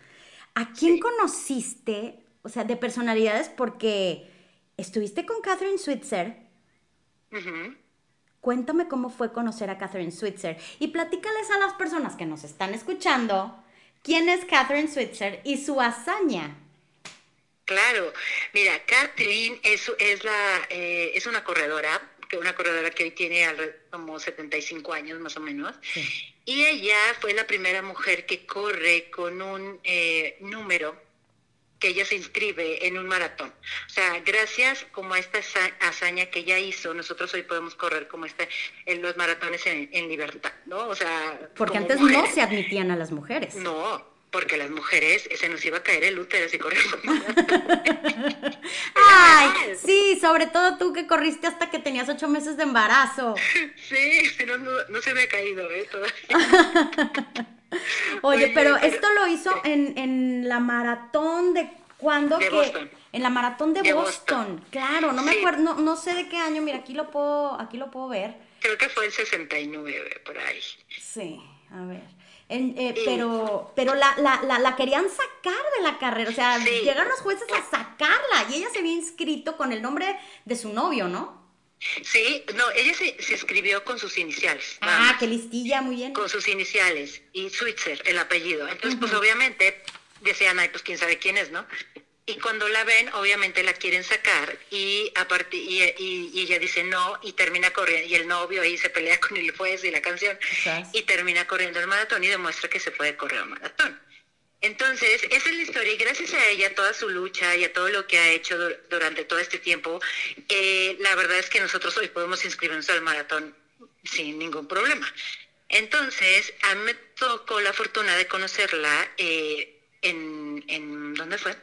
¿A quién conociste, o sea, de personalidades? Porque estuviste con Catherine Switzer. Cuéntame cómo fue conocer a Catherine Switzer y platícales a las personas que nos están escuchando quién es Catherine Switzer y su hazaña. Claro, mira, Catherine es, es, la, eh, es una corredora, una corredora que hoy tiene como 75 años más o menos, y ella fue la primera mujer que corre con un eh, número que ella se inscribe en un maratón. O sea, gracias como a esta hazaña que ella hizo, nosotros hoy podemos correr como este, en los maratones en, libertad, ¿no? O sea... Porque antes no se admitían a las mujeres. No, porque las mujeres se nos iba a caer el útero si corríamos. Ay, sí, sobre todo tú que corriste hasta que tenías ocho meses de embarazo. Sí, pero no, no se me ha caído, ¿eh? Oye, pero, esto lo hizo en, en la maratón de cuando que en la maratón de, Boston. Claro, no me acuerdo, no, sé de qué año, mira, aquí lo puedo aquí lo puedo ver. Creo que fue el 69 por ahí. Sí, a ver. Eh, pero pero la, la, la, querían sacar de la carrera, o sea, llegaron los jueces a sacarla y ella se había inscrito con el nombre de su novio, ¿no? Sí, no, ella se, se escribió con sus iniciales. Ah, más. qué listilla, muy bien. Con sus iniciales y Switzer, el apellido. Entonces, pues obviamente decían, ay, pues quién sabe quién es, ¿no? Y cuando la ven, obviamente la quieren sacar y, aparte, y, y- y ella dice no y termina corriendo. Y el novio ahí se pelea con el juez y la canción y termina corriendo el maratón y demuestra que se puede correr un maratón. Entonces, esa es la historia y gracias a ella, toda su lucha y a todo lo que ha hecho dur- durante todo este tiempo, eh, la verdad es que nosotros hoy podemos inscribirnos al maratón sin ningún problema. Entonces, a mí me tocó la fortuna de conocerla eh, en, en, ¿dónde fue?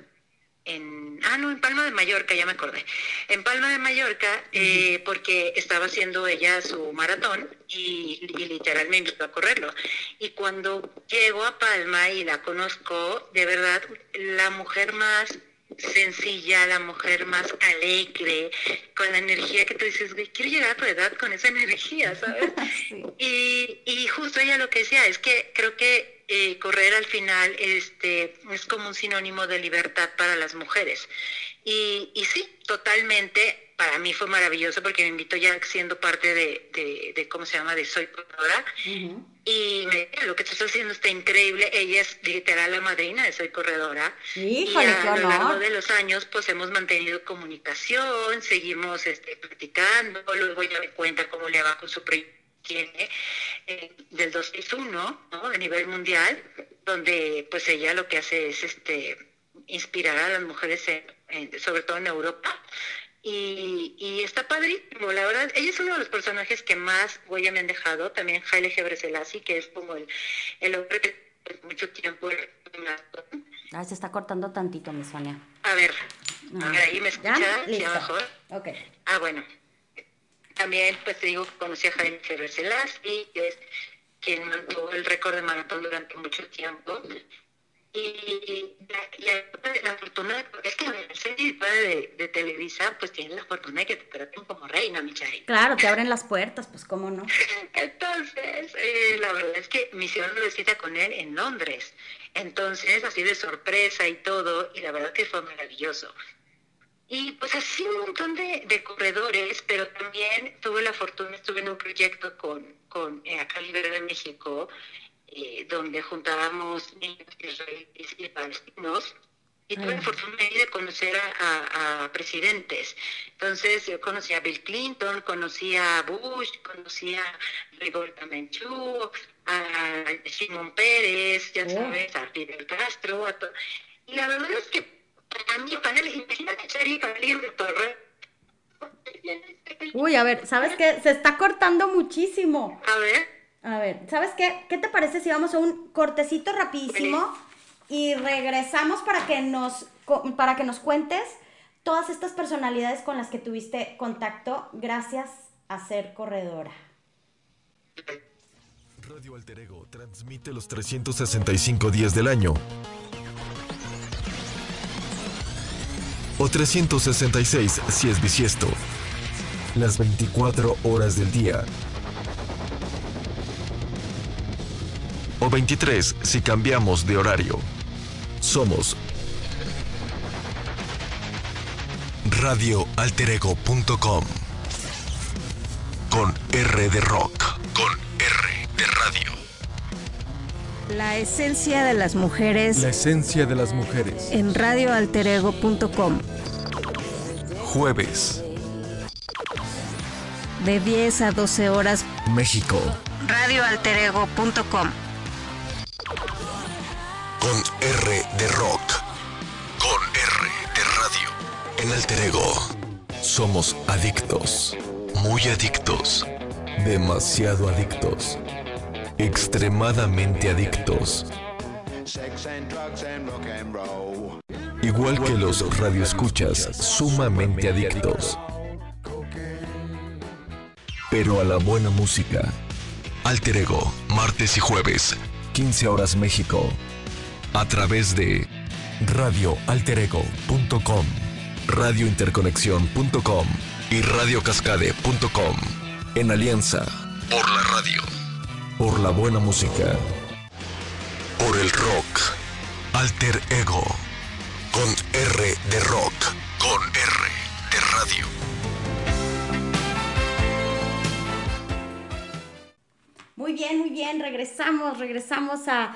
En, ah, no, en Palma de Mallorca, ya me acordé. En Palma de Mallorca, eh, porque estaba haciendo ella su maratón y, y literal me invitó a correrlo. Y cuando llego a Palma y la conozco, de verdad, la mujer más sencilla, la mujer más alegre, con la energía que tú dices, güey, quiero llegar a tu edad con esa energía, ¿sabes? Sí. Y, y justo ella lo que decía es que creo que eh, correr al final este, es como un sinónimo de libertad para las mujeres. Y, y sí, totalmente, para mí fue maravilloso porque me invitó ya siendo parte de, de, de ¿cómo se llama?, de Soy Corredora. Y me dijo, lo que estás haciendo está increíble. Ella es literal la madrina de Soy Corredora. Híjole, y a lo largo de los años, pues hemos mantenido comunicación, seguimos este, platicando. Luego ella me cuenta cómo le va con su proyecto tiene eh, del 2001, ¿no? A nivel mundial, donde pues ella lo que hace es este inspirar a las mujeres, en- en- sobre todo en Europa. Y, y está padrísimo, la verdad, ella es uno de los personajes que más huella me han dejado, también Haile Gebrselassie, que es como el, el hombre que por mucho tiempo... Ay, se está cortando tantito, mi Sonia. A ver, Ah. a ver, ahí me ¿Ya? escucha, Listo. ya. Ah, bueno. También, pues te digo que conocí a Jaime Gebrselassie, que es quien mantuvo el récord de maratón durante mucho tiempo. Y la, la, la fortuna, es que ver, ser de, de Televisa, pues tienes la fortuna de que te traten como reina, Michelle. Claro, te abren las puertas, pues cómo no. Entonces, eh, la verdad es que me hicieron una cita con él en Londres. Entonces, así de sorpresa y todo, y la verdad que fue maravilloso. Y pues así un montón de, de corredores, pero también tuve la fortuna, estuve en un proyecto con, con eh, acá Libre de México, eh, donde juntábamos niños israelíes y palestinos, y tuve la fortuna de conocer a, a- a presidentes. Entonces yo conocí a Bill Clinton, conocí a Bush, conocí a Rigoberta Menchú, a Simón Pérez, ya Oh. sabes, a Fidel Castro, a y la verdad es que para mí, para él, imagínate ser para alguien de Torre. Uy, a ver, ¿sabes qué? Se está cortando muchísimo. A ver, A ver, ¿sabes qué? ¿Qué te parece si vamos a un cortecito rapidísimo y regresamos para que nos para que nos cuentes todas estas personalidades con las que tuviste contacto gracias a ser corredora? Radio Alter Ego transmite los 365 días del año. O 366 si es bisiesto. Las 24 horas del día. O 23 si cambiamos de horario. Somos radioalterego.com con R de rock, con R de radio. La esencia de las mujeres La esencia de las mujeres. en radioalterego.com. Jueves, De 10 a 12 horas, México, radioalterego.com. con R de rock, con R de radio. En Alter Ego, somos adictos, muy adictos, demasiado adictos, extremadamente adictos. Igual que los radioescuchas, sumamente adictos. Pero a la buena música. Alter Ego, martes y jueves, 15 horas México. A través de radioalterego.com, radiointerconexión.com y radiocascade.com. En alianza. Por la radio por la buena música. Por el rock. Alter Ego. Con R de rock. Con R de radio. Muy bien, muy bien. Regresamos, regresamos a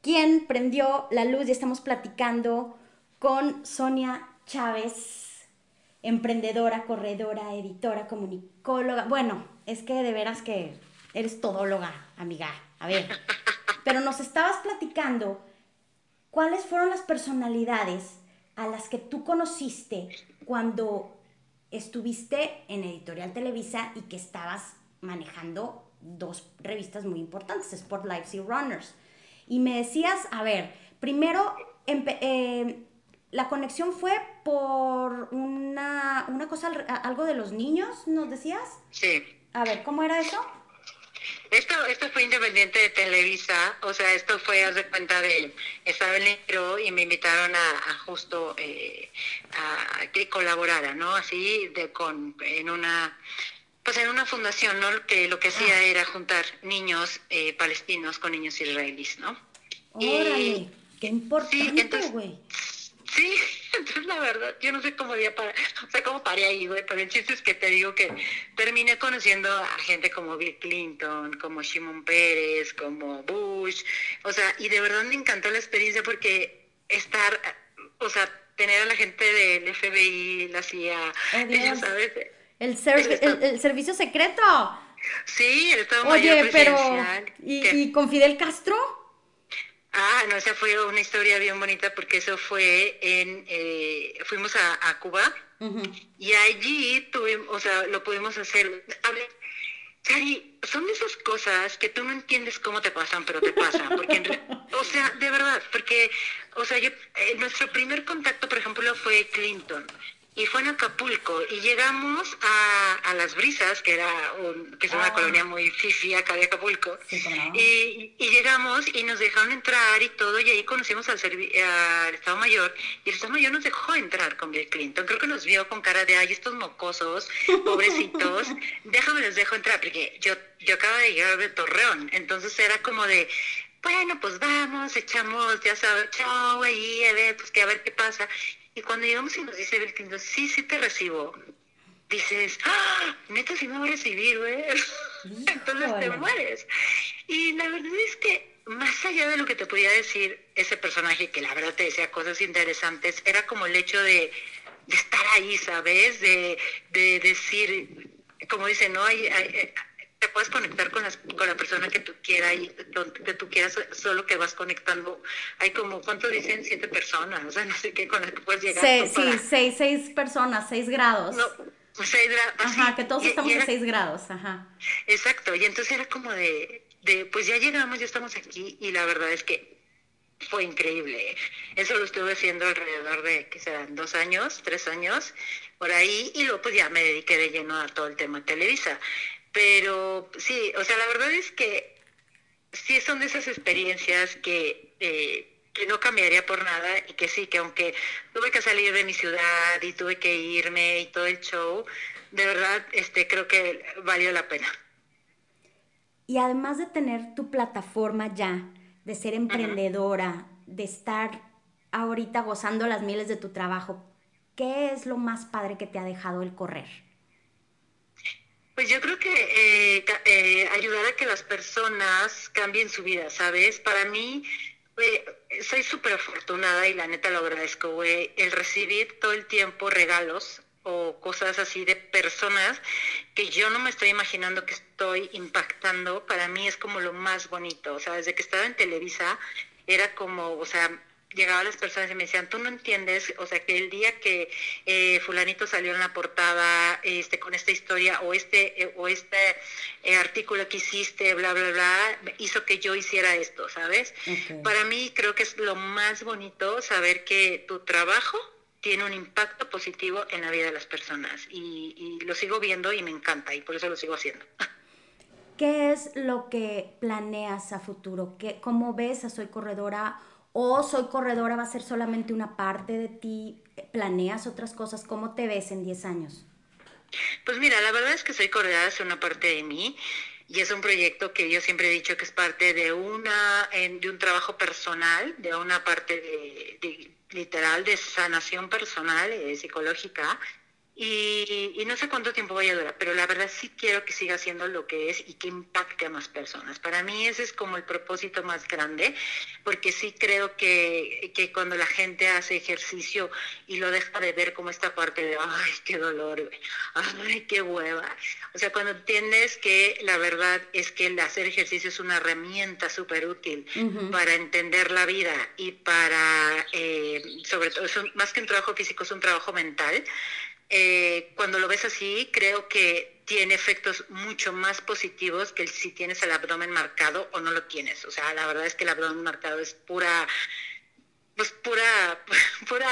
¿Quién prendió la luz? Y estamos platicando con Sonia Chávez, emprendedora, corredora, editora, comunicóloga. Bueno, es que de veras que eres todóloga, amiga. A ver, pero nos estabas platicando cuáles fueron las personalidades a las que tú conociste cuando estuviste en Editorial Televisa y que estabas manejando dos revistas muy importantes, Sport Lives y Runners. Y me decías, a ver, primero, eh, la conexión fue por una, una cosa, algo de los niños, ¿nos decías? Sí. A ver, ¿cómo era eso? Esto, esto fue independiente de Televisa, o sea, esto fue, haz de cuenta de, estaba en el y me invitaron a, justo eh, a que colaborara, ¿no? Así, de con, en una, pues en una fundación, ¿no? Que lo que hacía ah. era juntar niños eh, palestinos con niños israelíes, ¿no? Órale, qué importante, güey. Sí, entonces la verdad, yo no sé cómo día para, o sea, cómo paré ahí, güey, pero el chiste es que te digo que terminé conociendo a gente como Bill Clinton, como Shimon Pérez, como Bush, o sea, y de verdad me encantó la experiencia porque estar, o sea, tener a la gente del FBI, la CIA, oh, ¿sabes? El, el, servicio secreto. Sí, el Estado Oye, pero, ¿y, ¿y con Fidel Castro? Ah, no, esa fue una historia bien bonita porque eso fue en, eh, fuimos a, Cuba y allí tuvimos, o sea, lo pudimos hacer. A Chari, son de esas cosas que tú no entiendes cómo te pasan, pero te pasan. Porque, o sea, de verdad, porque, o sea, yo, eh, nuestro primer contacto, por ejemplo, fue Clinton y fue en Acapulco y llegamos a, a Las Brisas, que era que es una ah. colonia muy fifi acá de Acapulco, y, y, llegamos y nos dejaron entrar y todo, y ahí conocimos al, al, Estado Mayor, y el Estado Mayor nos dejó entrar con Bill Clinton, creo que nos vio con cara de, ay, estos mocosos, pobrecitos, déjame les dejo entrar, porque yo, yo acabo de llegar de Torreón, entonces era como de, bueno, pues vamos, echamos, ya sabes, chao, ahí, a ver, pues que a ver qué pasa. Y cuando llegamos y nos dice Belkindo, sí, sí te recibo, dices, ¡Ah! neta sí me va a recibir, güey. Entonces te mueres. Y la verdad es que más allá de lo que te podía decir ese personaje, que la verdad te decía cosas interesantes, era como el hecho de, estar ahí, ¿sabes? De, de decir, como dice, ¿no? hay, hay te puedes conectar con, las, con la persona que tú quieras y que tú quieras, solo que vas conectando. Hay como, ¿cuánto dicen? Siete personas, o sea, no sé qué, con las que puedes llegar. Sí, seis, seis personas, seis grados. No, seis grados. Ajá, que todos estamos a seis grados, ajá. Exacto, y entonces era como de, de, pues ya llegamos, ya estamos aquí, y la verdad es que fue increíble. Eso lo estuve haciendo alrededor de, ¿qué serán? Dos años, tres años, por ahí, y luego pues ya me dediqué de lleno a todo el tema Televisa. Pero sí, o sea, la verdad es que sí son de esas experiencias que, eh, que no cambiaría por nada y que sí, que aunque tuve que salir de mi ciudad y tuve que irme y todo el show, de verdad este, creo que valió la pena. Y además de tener tu plataforma ya, de ser emprendedora, de estar ahorita gozando las miles de tu trabajo, ¿qué es lo más padre que te ha dejado el correr? Pues yo creo que eh, eh, ayudar a que las personas cambien su vida, ¿sabes? Para mí, soy súper afortunada y la neta lo agradezco, güey, el recibir todo el tiempo regalos o cosas así de personas que yo no me estoy imaginando que estoy impactando, para mí es como lo más bonito. O sea, desde que estaba en Televisa era como, o sea, llegaban las personas y me decían, tú no entiendes, o sea, que el día que eh, fulanito salió en la portada este, con esta historia o este, eh, o este eh, artículo que hiciste, bla, bla, bla, hizo que yo hiciera esto, ¿sabes? Para mí creo que es lo más bonito saber que tu trabajo tiene un impacto positivo en la vida de las personas y, y lo sigo viendo y me encanta y por eso lo sigo haciendo. ¿Qué es lo que planeas a futuro? ¿Qué, ¿Cómo ves a Soy Corredora? O soy corredora va a ser solamente una parte de ti, planeas otras cosas, ¿cómo te ves en 10 años? Pues mira, la verdad es que soy corredora es una parte de mí y es un proyecto que yo siempre he dicho que es parte de una de un trabajo personal, de una parte de, literal de sanación personal, y psicológica Y, y no sé cuánto tiempo vaya a durar, pero la verdad sí quiero que siga siendo lo que es y que impacte a más personas. Para mí ese es como el propósito más grande, porque sí creo que, que cuando la gente hace ejercicio y lo deja de ver como esta parte de, ay, qué dolor, ay, qué hueva. O sea, cuando entiendes que la verdad es que el hacer ejercicio es una herramienta súper útil para entender la vida y para, eh, sobre todo, es un- más que un trabajo físico, es un trabajo mental. Eh, cuando lo ves así, creo que tiene efectos mucho más positivos que si tienes el abdomen marcado o no lo tienes. O sea, la verdad es que el abdomen marcado es pura, pues pura, pura,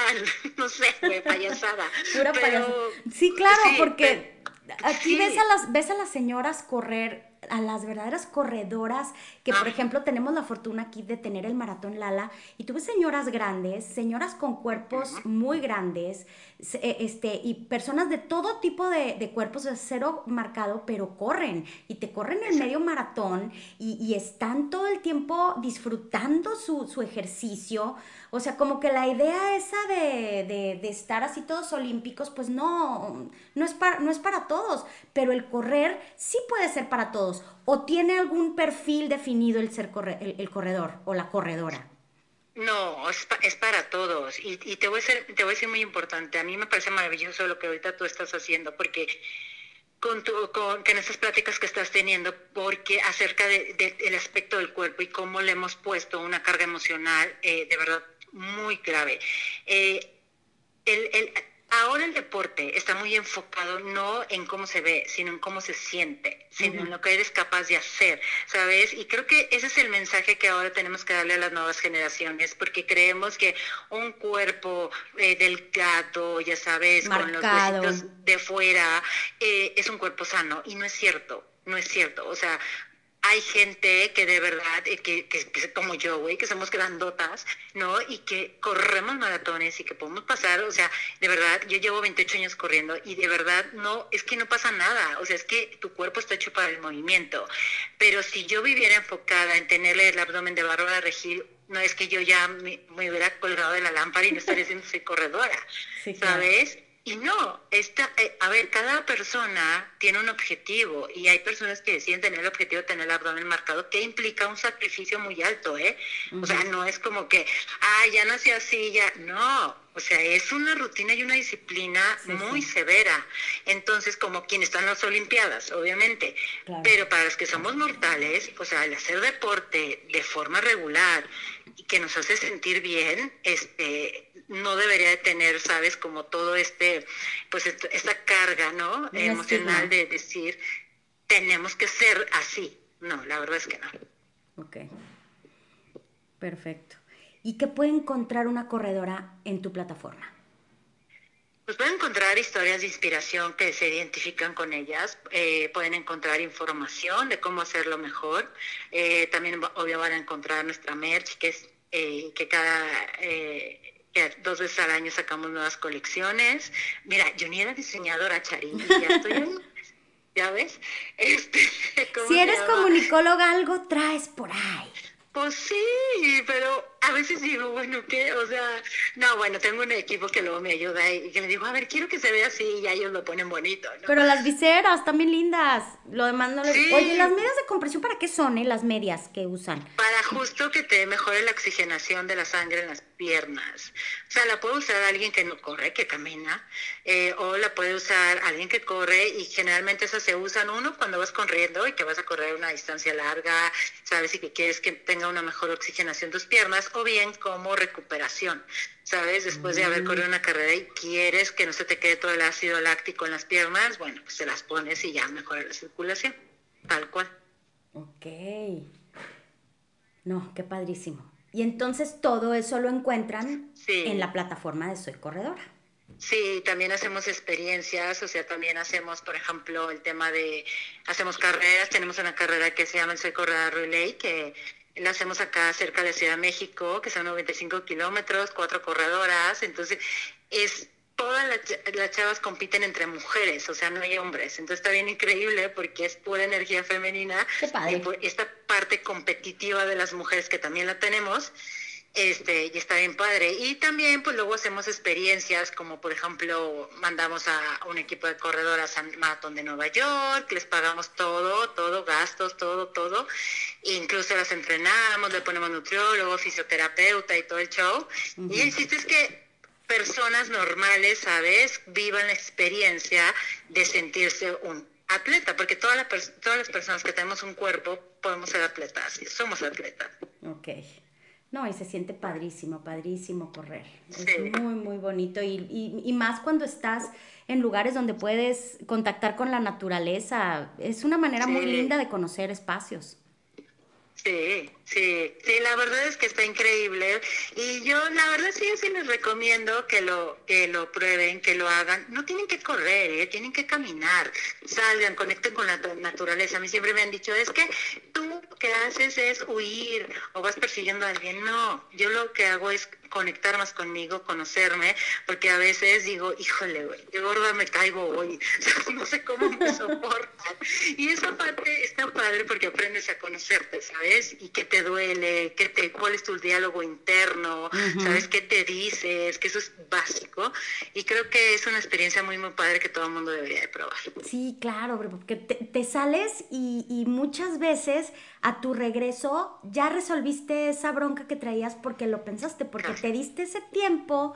no sé, güey, payasada. Pura Pero- payasada. Sí, claro, sí, porque pero- aquí sí. ves a las ves a las señoras correr, a las verdaderas corredoras, que por ejemplo tenemos la fortuna aquí de tener el maratón Lala, y tú ves señoras grandes, señoras con cuerpos muy grandes, este, y personas de todo tipo de, de cuerpos, de cero marcado, pero corren, y te corren el medio maratón, y, y están todo el tiempo disfrutando su, su ejercicio. O sea, como que la idea esa de, de- de estar así todos olímpicos, pues no, no es, para, no es para todos, pero el correr sí puede ser para todos. ¿O tiene algún perfil definido el, ser corre- el, el corredor o la corredora? No, es, pa- es para todos. Y, y te, voy a ser, te voy a decir muy importante. A mí me parece maravilloso lo que ahorita tú estás haciendo, porque con, tu, con, con estas pláticas que estás teniendo, porque acerca de- de- del aspecto del cuerpo y cómo le hemos puesto una carga emocional eh, de verdad muy grave. Eh, el, el- ahora el deporte está muy enfocado no en cómo se ve, sino en cómo se siente, sino en lo que eres capaz de hacer, ¿sabes? Y creo que ese es el mensaje que ahora tenemos que darle a las nuevas generaciones, porque creemos que un cuerpo eh, delgado, ya sabes, con los huesitos de fuera, eh, es un cuerpo sano, y no es cierto, no es cierto. O sea, hay gente que de verdad, eh, que, que, que como yo, güey, que somos grandotas, ¿no? Y que corremos maratones y que podemos pasar, o sea, de verdad, yo llevo 28 años corriendo y de verdad no, es que no pasa nada, o sea, es que tu cuerpo está hecho para el movimiento. Pero si yo viviera enfocada en tenerle el abdomen de Bárbara Regil, no es que yo ya me, me hubiera colgado de la lámpara y no estaría diciendo soy corredora, Sí, claro. Y no, esta, eh, a ver, cada persona tiene un objetivo y hay personas que deciden tener el objetivo de tener el abdomen marcado, que implica un sacrificio muy alto, ¿eh? O sea, no es como que, ah, ya nací así, ya, no, o sea, es una rutina y una disciplina Sí, muy sí. severa. Entonces, como quien está en las Olimpiadas, obviamente. Claro. Pero para los que somos mortales, o sea, el hacer deporte de forma regular y que nos hace sentir bien, este, no debería de tener, sabes, como todo este, pues est- esta carga, ¿no? Emocional de decir, tenemos que ser así. No, la verdad es que no. Ok. Perfecto. ¿Y qué puede encontrar una corredora en tu plataforma? Pues pueden encontrar historias de inspiración que se identifican con ellas, eh, pueden encontrar información de cómo hacerlo mejor, eh, también obvio van a encontrar nuestra merch, que es eh, que cada dos veces al año sacamos nuevas colecciones. Mira, yo ni era diseñadora, Chari, y ya estoy. ¿Ya ves? Este, ¿cómo Si eres comunicóloga, algo traes por ahí. Pues sí, pero a veces digo, bueno, ¿qué? O sea, no, bueno, tengo un equipo que luego me ayuda y que le digo, a ver, quiero que se vea así y ya ellos lo ponen bonito, ¿no? Pero las viseras también lindas. Lo demás no les... Sí. Oye, ¿las medias de compresión para qué son, eh? Las medias que usan. Para justo que te mejore la oxigenación de la sangre en las piernas. O sea, la puede usar alguien que no corre, que camina, eh, o la puede usar alguien que corre y generalmente esas se usan uno cuando vas corriendo y que vas a correr una distancia larga, sabes, y que quieres que tenga una mejor oxigenación tus piernas, o bien como recuperación, sabes, después de haber corrido una carrera y quieres que no se te quede todo el ácido láctico en las piernas, bueno, pues te las pones y ya mejora la circulación, tal cual. Ok. No, qué padrísimo. Y entonces todo eso lo encuentran Sí. en la plataforma de Soy Corredora. Sí, también hacemos experiencias, o sea, también hacemos, por ejemplo, el tema de, hacemos carreras, tenemos una carrera que se llama el Soy Corredora Relay, que la hacemos acá cerca de Ciudad de México, que son 95 kilómetros, cuatro corredoras, entonces es, todas las, las chavas compiten entre mujeres, o sea, no hay hombres, entonces está bien increíble porque es pura energía femenina, Qué padre. y esta parte competitiva de las mujeres que también la tenemos, Este, y está bien padre. Y también, pues luego hacemos experiencias, como por ejemplo, mandamos a un equipo de corredoras al Maratón de Nueva York, les pagamos todo, todo, gastos, todo, todo. Incluso las entrenamos, le ponemos nutriólogo, fisioterapeuta y todo el show. Y el chiste es que personas normales, ¿sabes? Vivan la experiencia de sentirse un atleta, porque todas las todas las personas que tenemos un cuerpo podemos ser atletas, somos atletas. Ok. No, y se siente padrísimo, padrísimo correr. Es muy, muy bonito. Y, y, y, más cuando estás en lugares donde puedes contactar con la naturaleza. Es una manera muy linda de conocer espacios. Sí, sí, sí, la verdad es que está increíble y yo la verdad sí, sí les recomiendo que lo, que lo prueben, que lo hagan. No tienen que correr, ¿eh? tienen que caminar, salgan, conecten con la naturaleza. A mí siempre me han dicho, es que tú lo que haces es huir o vas persiguiendo a alguien. No, yo lo que hago es conectar más conmigo, conocerme, porque a veces digo, híjole, güey, qué gorda me caigo hoy, no sé cómo me soportan. Y esa parte está padre porque aprendes a conocerte, ¿sabes? Y qué te duele, qué te, cuál es tu diálogo interno, ¿sabes? ¿Qué te dices? Que eso es básico. Y creo que es una experiencia muy, muy padre que todo el mundo debería de probar. Sí, claro, porque te, sales y, y muchas veces a tu regreso ya resolviste esa bronca que traías porque lo pensaste, porque te diste ese tiempo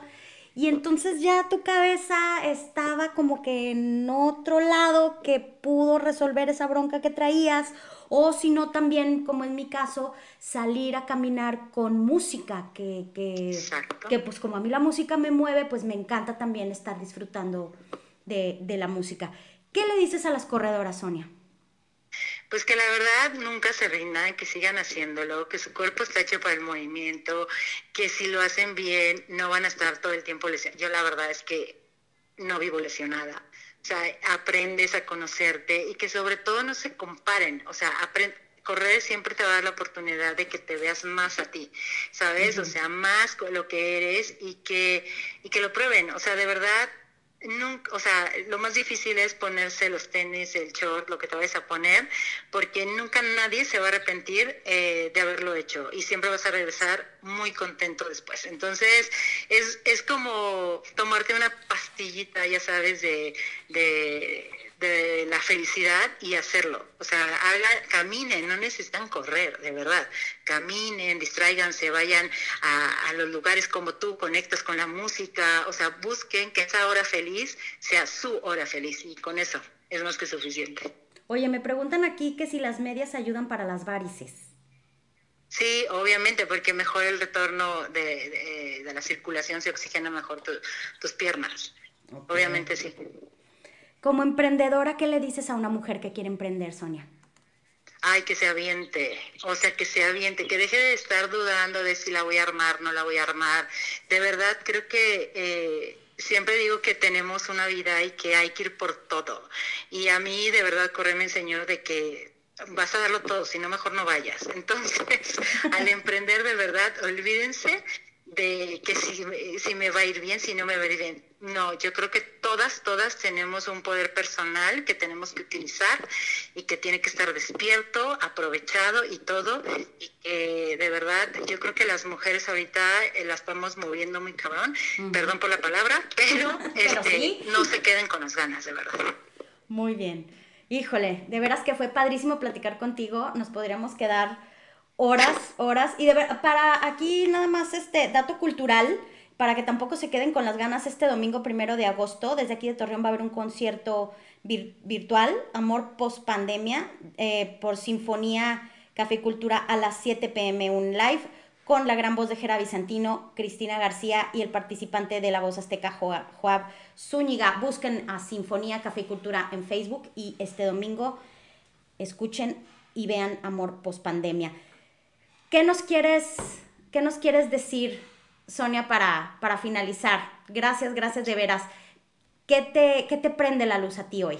y entonces ya tu cabeza estaba como que en otro lado que pudo resolver esa bronca que traías o si no también, como en mi caso, salir a caminar con música, que, que, que, pues como a mí la música me mueve, pues me encanta también estar disfrutando de, de la música. ¿Qué le dices a las corredoras, Sonia? Pues que la verdad nunca se rindan, que sigan haciéndolo, que su cuerpo está hecho para el movimiento, que si lo hacen bien no van a estar todo el tiempo lesionados. Yo la verdad es que no vivo lesionada. O sea, aprendes a conocerte y que sobre todo no se comparen. O sea, correr siempre te va a dar la oportunidad de que te veas más a ti, ¿sabes? O sea, más lo que eres y que, y que lo prueben. O sea, de verdad, nunca, o sea, lo más difícil es ponerse los tenis, el short, lo que te vayas a poner, porque nunca nadie se va a arrepentir eh, de haberlo hecho y siempre vas a regresar muy contento después. Entonces, es, es como tomarte una pastillita, ya sabes, de, de de la felicidad y hacerlo. O sea, haga, caminen, no necesitan correr, de verdad. Caminen, distráiganse, vayan a, los lugares como tú, conectas con la música, o sea, busquen que esa hora feliz sea su hora feliz y con eso es más que suficiente. Oye, me preguntan aquí que si las medias ayudan para las varices. Sí, obviamente, porque mejora el retorno de, la circulación, se oxigena mejor tus piernas. Obviamente sí. Como emprendedora, ¿qué le dices a una mujer que quiere emprender, Sonia? Ay, que se aviente, o sea, que se aviente, que deje de estar dudando de si la voy a armar, no la voy a armar. De verdad, creo que eh, siempre digo que tenemos una vida y que hay que ir por todo. Y a mí, de verdad, Corre me enseñó de que vas a darlo todo, si no, mejor no vayas. Entonces, al emprender, de verdad, olvídense de que si, si me va a ir bien, si no me va a ir bien no, yo creo que todas, todas tenemos un poder personal que tenemos que utilizar y que tiene que estar despierto, aprovechado y todo. Y que de verdad, yo creo que las mujeres ahorita eh, las estamos moviendo muy cabrón, perdón por la palabra, pero, este, no se queden con las ganas, de verdad. Muy bien. Híjole, de veras que fue padrísimo platicar contigo. Nos podríamos quedar horas, horas. Y de ver, para aquí nada más este dato cultural para que tampoco se queden con las ganas, este domingo primero de agosto, desde aquí de Torreón va a haber un concierto virtual, Amor Post Pandemia, eh, por Sinfonía Café Cultura a las 7 pm, un live con la gran voz de Jera Bizantino, Cristina García y el participante de la voz azteca Joab Zúñiga. Busquen a Sinfonía Café Cultura en Facebook y este domingo escuchen y vean Amor Post Pandemia. ¿Qué nos quieres, qué nos quieres decir Sonia, para, para finalizar. Gracias, gracias de veras. ¿Qué te, ¿Qué te prende la luz a ti hoy?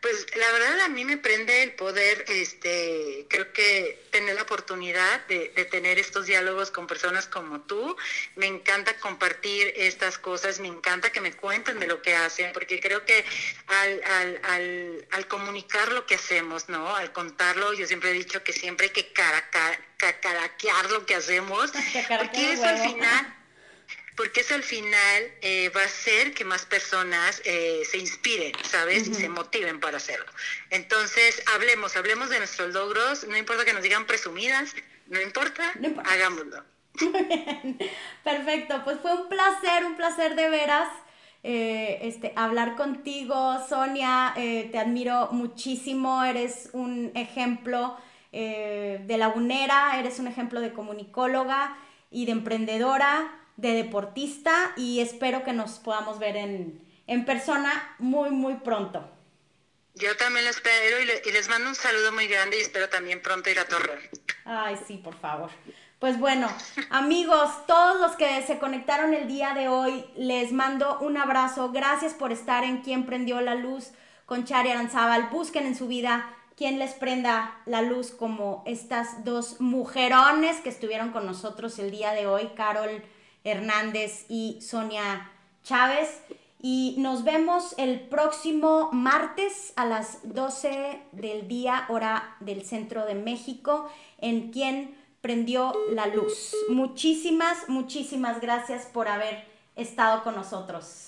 Pues la verdad a mí me prende el poder, este, creo que tener la oportunidad de, de, tener estos diálogos con personas como tú. Me encanta compartir estas cosas, me encanta que me cuenten de lo que hacen, porque creo que al, al, al, al comunicar lo que hacemos, ¿no? Al contarlo, yo siempre he dicho que siempre hay que caraquear lo que hacemos, porque eso al final porque eso al final eh, va a hacer que más personas eh, se inspiren, ¿sabes? Y se motiven para hacerlo. Entonces, hablemos, hablemos de nuestros logros, no importa que nos digan presumidas, no importa, hagámoslo. Perfecto, pues fue un placer, un placer de veras. Eh, este, hablar contigo, Sonia, te admiro muchísimo, eres un ejemplo de lagunera, eres un ejemplo de comunicóloga y de emprendedora de deportista y espero que nos podamos ver en, en persona muy, muy pronto. Yo también lo espero y, les mando un saludo muy grande y espero también pronto ir a Torreón. Ay, sí, por favor. Pues bueno, amigos, todos los que se conectaron el día de hoy, les mando un abrazo. Gracias por estar en Quien Prendió la Luz con Chari Aranzábal. Busquen en su vida quien les prenda la luz como estas dos mujerones que estuvieron con nosotros el día de hoy, Carol Hernández y Sonia Chávez. Y nos vemos el próximo martes a las 12 del día, hora del centro de México, en quien prendió la luz. Muchísimas, muchísimas gracias por haber estado con nosotros.